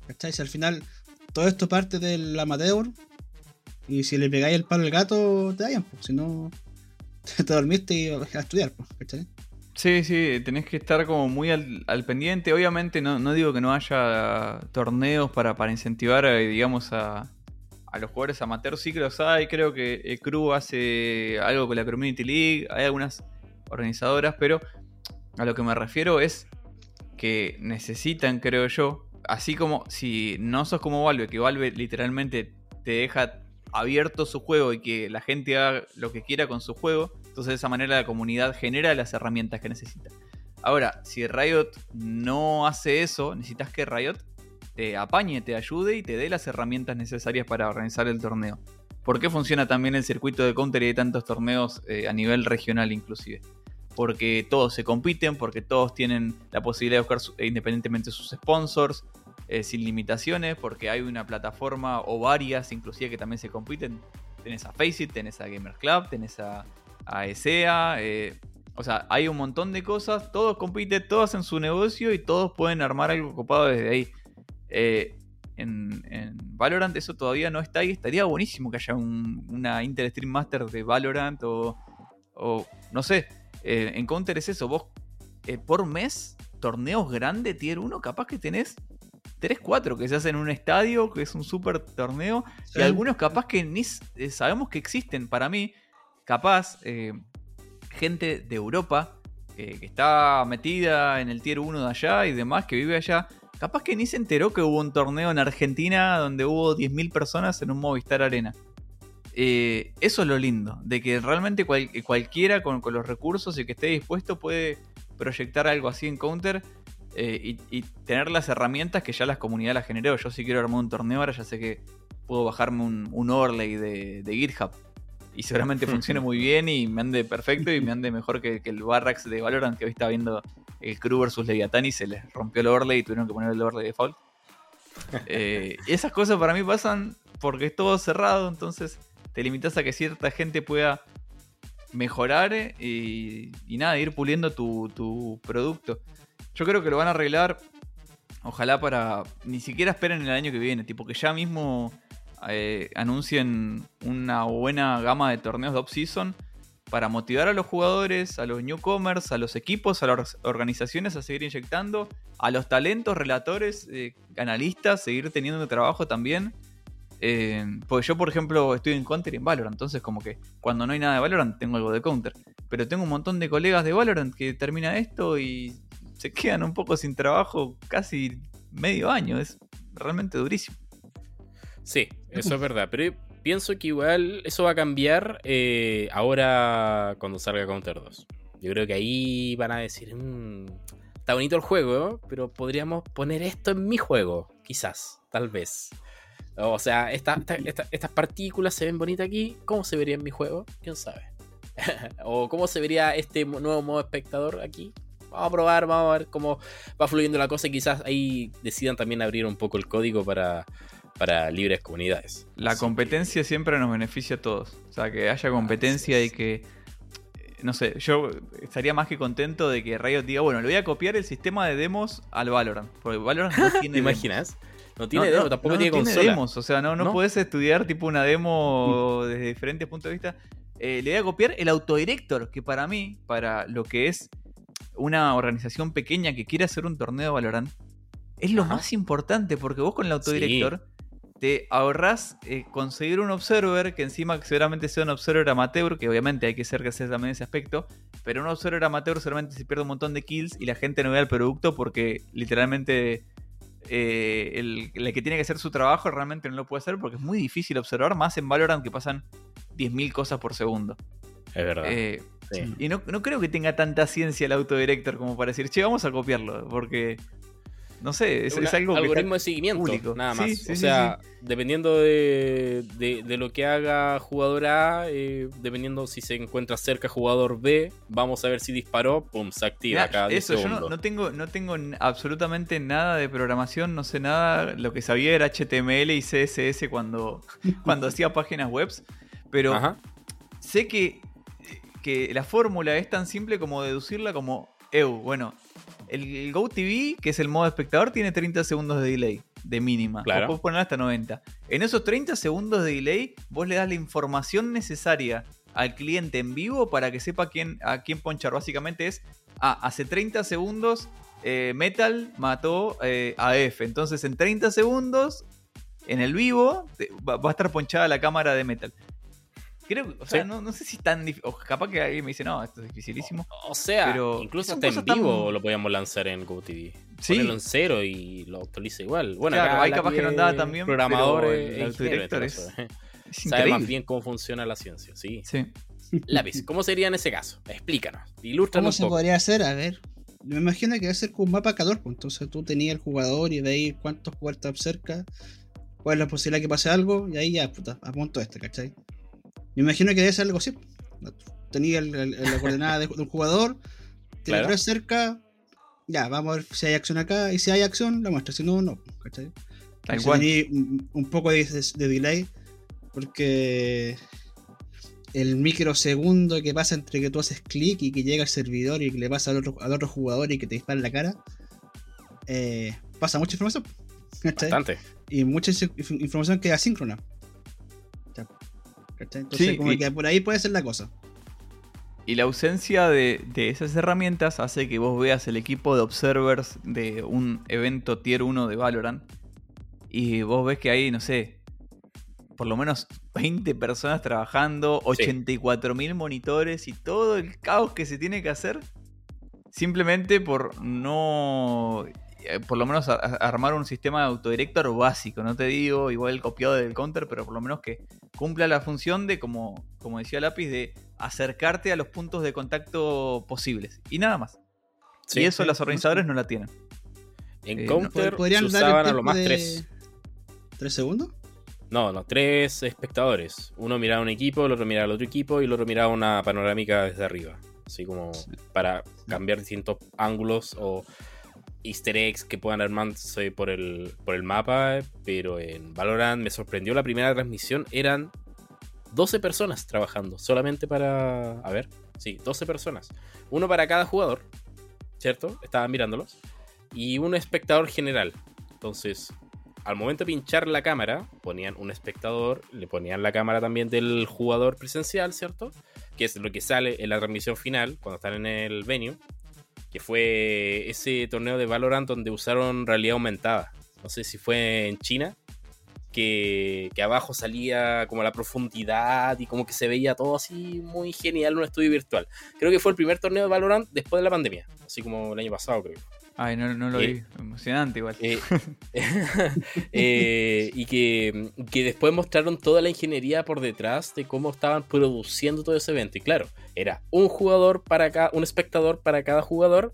¿Cachai? Si al final todo esto parte del amateur y si le pegáis el palo al gato, te vayan, pues, si no, te dormiste y a estudiar, pues, ¿cachai? Sí, sí, tenés que estar como muy al, al pendiente. Obviamente no, no digo que no haya torneos para, para incentivar, eh, digamos, a, a los jugadores amateurs. Sí que los hay. Creo que el Crew hace algo con la Community League. Hay algunas organizadoras, pero a lo que me refiero es que necesitan, creo yo, así como si no sos como Valve, que Valve literalmente te deja abierto su juego y que la gente haga lo que quiera con su juego, entonces de esa manera la comunidad genera las herramientas que necesita. Ahora, si Riot no hace eso, necesitas que Riot te apañe, te ayude y te dé las herramientas necesarias para organizar el torneo. ¿Por qué funciona también el circuito de Counter y hay tantos torneos eh, a nivel regional inclusive? Porque todos se compiten, porque todos tienen la posibilidad de buscar independientemente sus sponsors, eh, sin limitaciones, porque hay una plataforma o varias inclusive que también se compiten. Tenés a Faceit, tenés a Gamers Club, tenés a, a ESEA, eh, o sea, hay un montón de cosas, todos compiten, todos hacen su negocio y todos pueden armar algo copado desde ahí. Eh, en, en Valorant eso todavía no está ahí, estaría buenísimo que haya un- una Inter Stream Master de Valorant o, o no sé, eh, en Counter es eso, vos por mes, torneos grandes, tier 1, capaz que tenés 3, 4 que se hacen en un estadio, que es un super torneo, y algunos capaz que ni sabemos que existen. Para mí, capaz, eh, gente de Europa eh, que está metida en el tier 1 de allá y demás, que vive allá, capaz que ni se enteró que hubo un torneo en Argentina donde hubo 10.000 personas en un Movistar Arena. Eh, eso es lo lindo, de que realmente cual- cualquiera con, los recursos y que esté dispuesto puede proyectar algo así en Counter y, y tener las herramientas que ya la comunidad la generó. Yo si quiero armar un torneo ahora ya sé que puedo bajarme un, un overlay de, de GitHub y seguramente funcione muy bien y me ande perfecto y me ande mejor que, que el Barracks de Valorant que hoy estaba viendo el Crew versus Leviathan y se les rompió el overlay y tuvieron que poner el overlay default. Eh, esas cosas para mí pasan porque es todo cerrado, entonces te limitas a que cierta gente pueda mejorar eh, y, y nada, ir puliendo tu, tu producto. Yo creo que lo van a arreglar, ojalá para... Ni siquiera esperen el año que viene, tipo que ya mismo eh, anuncien una buena gama de torneos de off-season para motivar a los jugadores, a los newcomers, a los equipos, a las organizaciones a seguir inyectando, a los talentos, relatores, eh, analistas, seguir teniendo trabajo también. Eh, porque yo, por ejemplo, estoy en Counter y en Valorant, entonces como que cuando no hay nada de Valorant tengo algo de Counter. Pero tengo un montón de colegas de Valorant que termina esto y se quedan un poco sin trabajo casi medio año. Es realmente durísimo. Sí, eso es verdad. Pero pienso que igual eso va a cambiar eh, ahora cuando salga Counter 2. Yo creo que ahí van a decir, "Mm, está bonito el juego, pero podríamos poner esto en mi juego. Quizás, tal vez. O sea, esta- esta- esta- estas partículas se ven bonitas aquí. ¿Cómo se vería en mi juego? ¿Quién sabe? o cómo se vería este nuevo modo espectador aquí. Vamos a probar, vamos a ver cómo va fluyendo la cosa y quizás ahí decidan también abrir un poco el código para, para libres comunidades. La Así competencia siempre nos beneficia a todos. O sea, que haya competencia y que. eh, No sé, yo estaría más que contento de que Riot diga, bueno, le voy a copiar el sistema de demos al Valorant. Porque Valorant no tiene ¿Te imaginas? No tiene No, demo, no, tampoco no tiene consola. demos. O sea, no, no, ¿No? puedes estudiar tipo una demo desde diferentes puntos de vista. Eh, le voy a copiar el autodirector, que para mí, para lo que es una organización pequeña que quiere hacer un torneo de Valorant, es lo Ajá. más importante, porque vos con el autodirector te ahorrás eh, conseguir un observer, que encima seguramente sea un observer amateur, que obviamente hay que ser que hacer también ese aspecto, pero un observer amateur seguramente se pierde un montón de kills y la gente no vea el producto porque literalmente eh, el, el que tiene que hacer su trabajo realmente no lo puede hacer porque es muy difícil observar, más en Valorant que pasan 10.000 cosas por segundo. Es verdad. Eh, sí. y no, no creo que tenga tanta ciencia el autodirector como para decir, che, vamos a copiarlo, porque, no sé, es, es algo algoritmo de seguimiento, público. nada más. sí, o sí, sea, dependiendo de, de- de lo que haga jugador A, eh, dependiendo si se encuentra cerca jugador B, vamos a ver si disparó, pum, se activa Mirá, cada 10 eso, yo no, no tengo, no tengo absolutamente nada de programación, no sé nada. Lo que sabía era HTML y CSS cuando, cuando hacía páginas web. Pero Ajá. sé que, que la fórmula es tan simple como deducirla como EU. Bueno, el, el GoTV, que es el modo espectador, tiene 30 segundos de delay, de mínima. Claro. Podés poner hasta 90. En esos 30 segundos de delay, vos le das la información necesaria al cliente en vivo para que sepa quién, a quién ponchar. Básicamente es, ah, hace 30 segundos eh, Metal mató eh, a F. Entonces en 30 segundos, en el vivo, te- va, va a estar ponchada la cámara de Metal. Creo, que- o sea, Sí. no, no sé si es tan difícil. Capaz que alguien me dice, no, esto es dificilísimo. O sea, Pero incluso hasta en tan- vivo lo podíamos lanzar en GoTV. Sí. Ponerlo en cero y lo actualiza igual. Bueno, Claro, acá hay capaz que no andaba tan bien, Programador pero eh, Sabe más bien cómo funciona la ciencia, sí. Sí. Lápiz, ¿cómo sería en ese caso? Explícanos, ilústranos ¿Cómo un se poco. podría hacer? A ver. Me imagino que va a ser con un mapa calor, pues entonces tú tenías el jugador y veis cuántos jugadores están cerca, cuál es la posibilidad que pase algo, y ahí ya, puta, apunto este, ¿cachai? Me imagino que debe ser algo así. Tenía el- el- la coordenada de, de un jugador, tiene Claro. tres cerca, ya, vamos a ver si hay acción acá, y si hay acción, la muestra, si no, no, ¿cachai? Tal cual. un, un poco de, de- de delay, porque el microsegundo que pasa entre que tú haces clic y que llega al servidor y que le pasa al otro, al otro jugador y que te dispara en la cara, eh, pasa mucha información. ¿cachai? Bastante. Y mucha inf- información que es asíncrona. ¿Cachai? Entonces, Sí, como y- que por ahí puede ser la cosa. Y la ausencia de, de esas herramientas hace que vos veas el equipo de observers de un evento tier 1 de Valorant. Y vos ves que hay, no sé, por lo menos 20 personas trabajando, 84.000 monitores y todo el caos que se tiene que hacer. simplemente por no por lo menos a- a- armar un sistema de autodirector básico, no te digo igual el copiado del counter, pero por lo menos que cumpla la función de, como, como decía Lápiz, de acercarte a los puntos de contacto posibles. Y nada más. Sí, y eso sí. los organizadores no la tienen. En Eh, Counter ¿Podrían se dar el usaban a lo más de- tres. ¿Tres segundos? No, no, tres espectadores. Uno miraba un equipo, el otro miraba al otro equipo y el otro miraba una panorámica desde arriba. Así como para cambiar distintos ángulos o easter eggs que puedan armarse por el, por el mapa. Pero en Valorant me sorprendió la primera transmisión. Eran 12 personas trabajando solamente para... A ver, sí, 12 personas. Uno para cada jugador, ¿cierto? Estaban mirándolos. Y un espectador general. Entonces, al momento de pinchar la cámara, ponían un espectador, le ponían la cámara también del jugador presencial, ¿cierto? Que es lo que sale en la transmisión final, cuando están en el venue, que fue ese torneo de Valorant donde usaron realidad aumentada. No sé si fue en China, que, que abajo salía como la profundidad y como que se veía todo así muy genial en un estudio virtual. Creo que fue el primer torneo de Valorant después de la pandemia, así como el año pasado, creo. Ay, no, no lo Eh, vi. Emocionante igual. Eh, eh, y que, que después mostraron toda la ingeniería por detrás de cómo estaban produciendo todo ese evento. Y claro, era un jugador para cada, un espectador para cada jugador,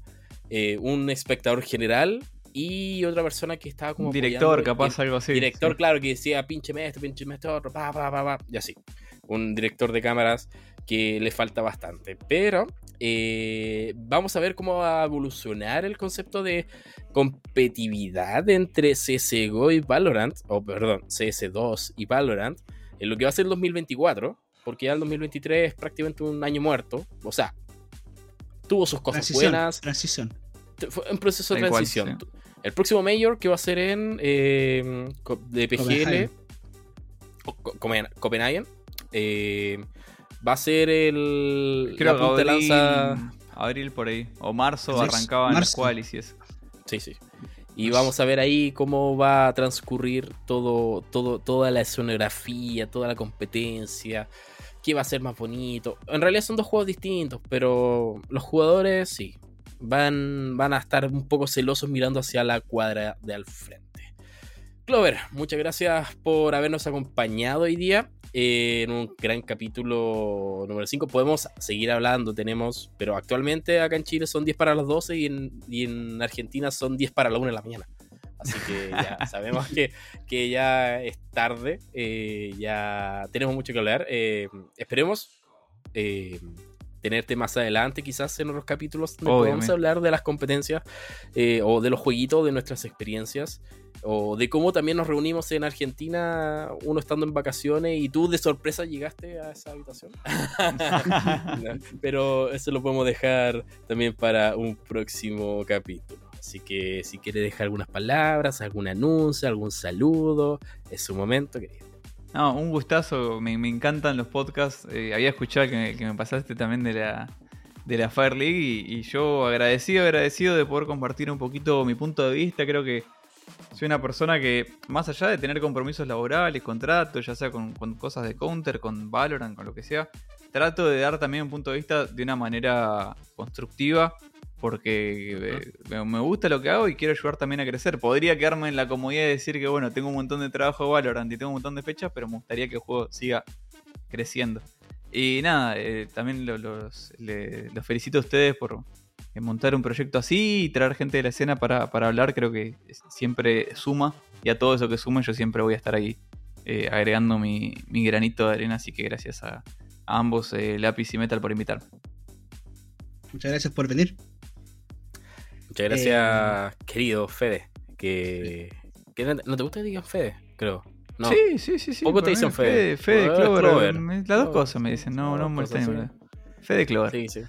eh, un espectador general y otra persona que estaba como Un director, apoyando, capaz, algo así. director, sí. claro, que decía pinche esto, pinche esto, otro, pa, pa, pa, pa, y así. Un director de cámaras que le falta bastante. Pero eh, vamos a ver cómo va a evolucionar el concepto de competitividad entre CSGO y Valorant, o perdón, CS2 y Valorant, en lo que va a ser el 2024, porque ya el 2023 es prácticamente un año muerto. O sea, tuvo sus cosas Transición. buenas, Transición. fue un proceso de cual, transición. sí. El próximo Mayor que va a ser en eh, de PGL Copenhagen. o Co- Copen- Copenhagen eh, va a ser el Creo la punta de abril, lanza. abril por ahí. O marzo arrancaban las qualis y eso. Sí, sí. Y vamos a ver ahí cómo va a transcurrir todo, todo, toda la escenografía, toda la competencia, qué va a ser más bonito. En realidad son dos juegos distintos, pero los jugadores sí, van, van a estar un poco celosos mirando hacia la cuadra de al frente. Clover, muchas gracias por habernos acompañado hoy día eh, en un gran capítulo número 5. Podemos seguir hablando, tenemos, pero actualmente acá en Chile son 10 para las 12 y en, y en Argentina son 10 para la 1 de la mañana. Así que ya sabemos que, que ya es tarde, eh, ya tenemos mucho que hablar. eh, esperemos eh, tenerte más adelante, quizás en otros capítulos donde Obviamente. hablar de las competencias eh, o de los jueguitos, de nuestras experiencias o de cómo también nos reunimos en Argentina, uno estando en vacaciones y tú de sorpresa llegaste a esa habitación. No, Pero eso lo podemos dejar también para un próximo capítulo. Así que si quieres dejar algunas palabras, algún anuncio, algún saludo, es su momento, querido. No, un gustazo, me, encantan los podcasts. eh, había escuchado que me, pasaste también de la, de la Fire League y, y yo agradecido, agradecido de poder compartir un poquito mi punto de vista. Creo que soy una persona que, más allá de tener compromisos laborales, contratos, ya sea con, con cosas de counter, con Valorant, con lo que sea, trato de dar también un punto de vista de una manera constructiva. Porque eh, me- me gusta lo que hago y quiero ayudar también a crecer. Podría quedarme en la comodidad de decir que, bueno, tengo un montón de trabajo de Valorant y tengo un montón de fechas, pero me gustaría que el juego siga creciendo. Y nada, eh, también lo- los, le- los felicito a ustedes por eh, montar un proyecto así y traer gente de la escena para, para hablar. Creo que siempre suma y a todo eso que suma yo siempre voy a estar ahí eh, agregando mi, mi granito de arena. Así que gracias a, a ambos, eh, Lápiz y Metal, por invitarme. Muchas gracias por venir. Muchas gracias, querido Fede. Que, que no, no te gusta que digan Fede, creo. No. Sí, sí, sí. sí Poco te dicen Fede. Fede, Fede, Clover. Las dos Clover. cosas me dicen, no, no Las me dos molesta cosas, ninguna. Fede Clover. Sí, sí.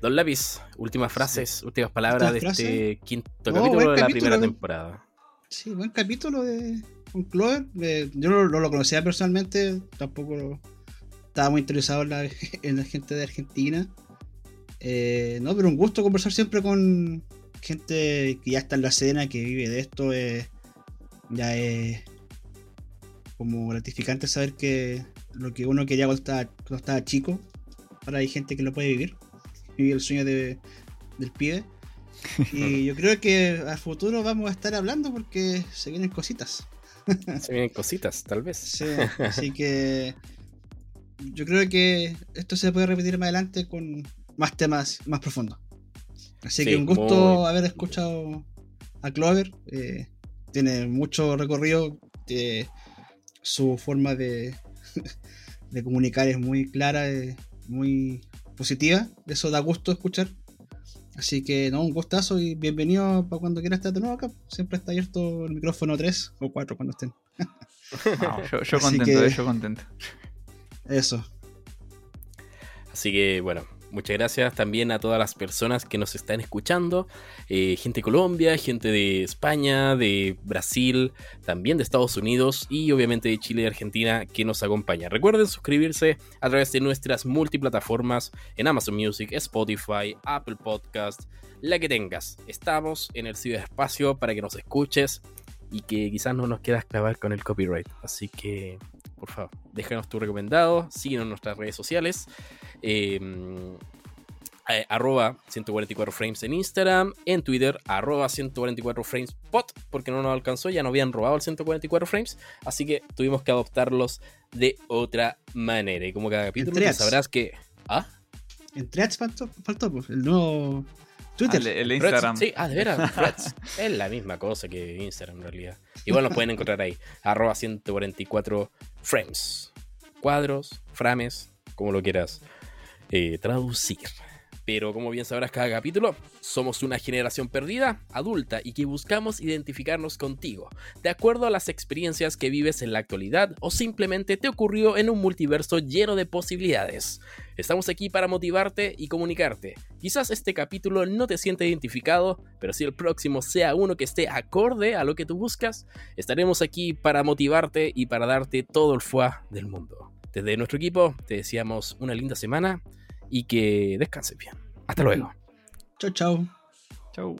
Don Lápiz, últimas frases, últimas palabras de ¿Últimas este quinto No, capítulo de la primera temporada. Sí, buen capítulo de con Clover. Yo no, no lo conocía personalmente, tampoco lo- estaba muy interesado en la, en la gente de Argentina. Eh, no, pero un gusto conversar siempre con gente que ya está en la escena, que vive de esto. eh, ya es como gratificante saber que lo que uno quería cuando estaba, cuando estaba chico, ahora hay gente que lo puede vivir. Vivir el sueño de, del pibe. Y yo creo que al futuro vamos a estar hablando porque se vienen cositas. Se vienen cositas, tal vez. Sí, así que yo creo que esto se puede repetir más adelante con más temas más profundos. Así Sí, que un gusto muy- haber escuchado a Clover. eh, tiene mucho recorrido. eh, su forma de, de comunicar es muy clara, eh, muy positiva. Eso da gusto escuchar. Así que no, un gustazo y bienvenido para cuando quieras estar de nuevo acá. Siempre está abierto el micrófono 3 o 4 cuando estén. No, yo, contento, que- yo contento. Eso. Así que bueno, muchas gracias también a todas las personas que nos están escuchando. eh, gente de Colombia, gente de España, de Brasil, también de Estados Unidos y obviamente de Chile y Argentina que nos acompañan. Recuerden suscribirse a través de nuestras multiplataformas en Amazon Music, Spotify, Apple Podcast, la que tengas. Estamos en el ciberespacio para que nos escuches y que quizás no nos quieras clavar con el copyright. Así que, por favor, déjanos tu recomendado, síguenos en nuestras redes sociales. eh, eh, arroba 144 frames en Instagram, en Twitter, arroba 144 frames pot, porque no nos alcanzó, ya no habían robado el 144 frames, así que tuvimos que adoptarlos de otra manera. Y como cada capítulo, Entre sabrás que. ¿Ah? En Threads faltó, faltó, pues, el nuevo Twitter. Ah, el, el de Threads, Instagram. Sí, ah, de veras, Threads. es la misma cosa que Instagram en realidad. Igual nos pueden encontrar ahí. Arroba 144 frames. Cuadros, frames, como lo quieras eh, traducir. Pero como bien sabrás cada capítulo, somos una generación perdida, adulta y que buscamos identificarnos contigo, de acuerdo a las experiencias que vives en la actualidad o simplemente te ocurrió en un multiverso lleno de posibilidades. Estamos aquí para motivarte y comunicarte. Quizás este capítulo no te sienta identificado, pero si el próximo sea uno que esté acorde a lo que tú buscas, estaremos aquí para motivarte y para darte todo el fuá del mundo. Desde nuestro equipo te deseamos una linda semana y que descanses bien. Hasta luego. Chau, chau. Chau.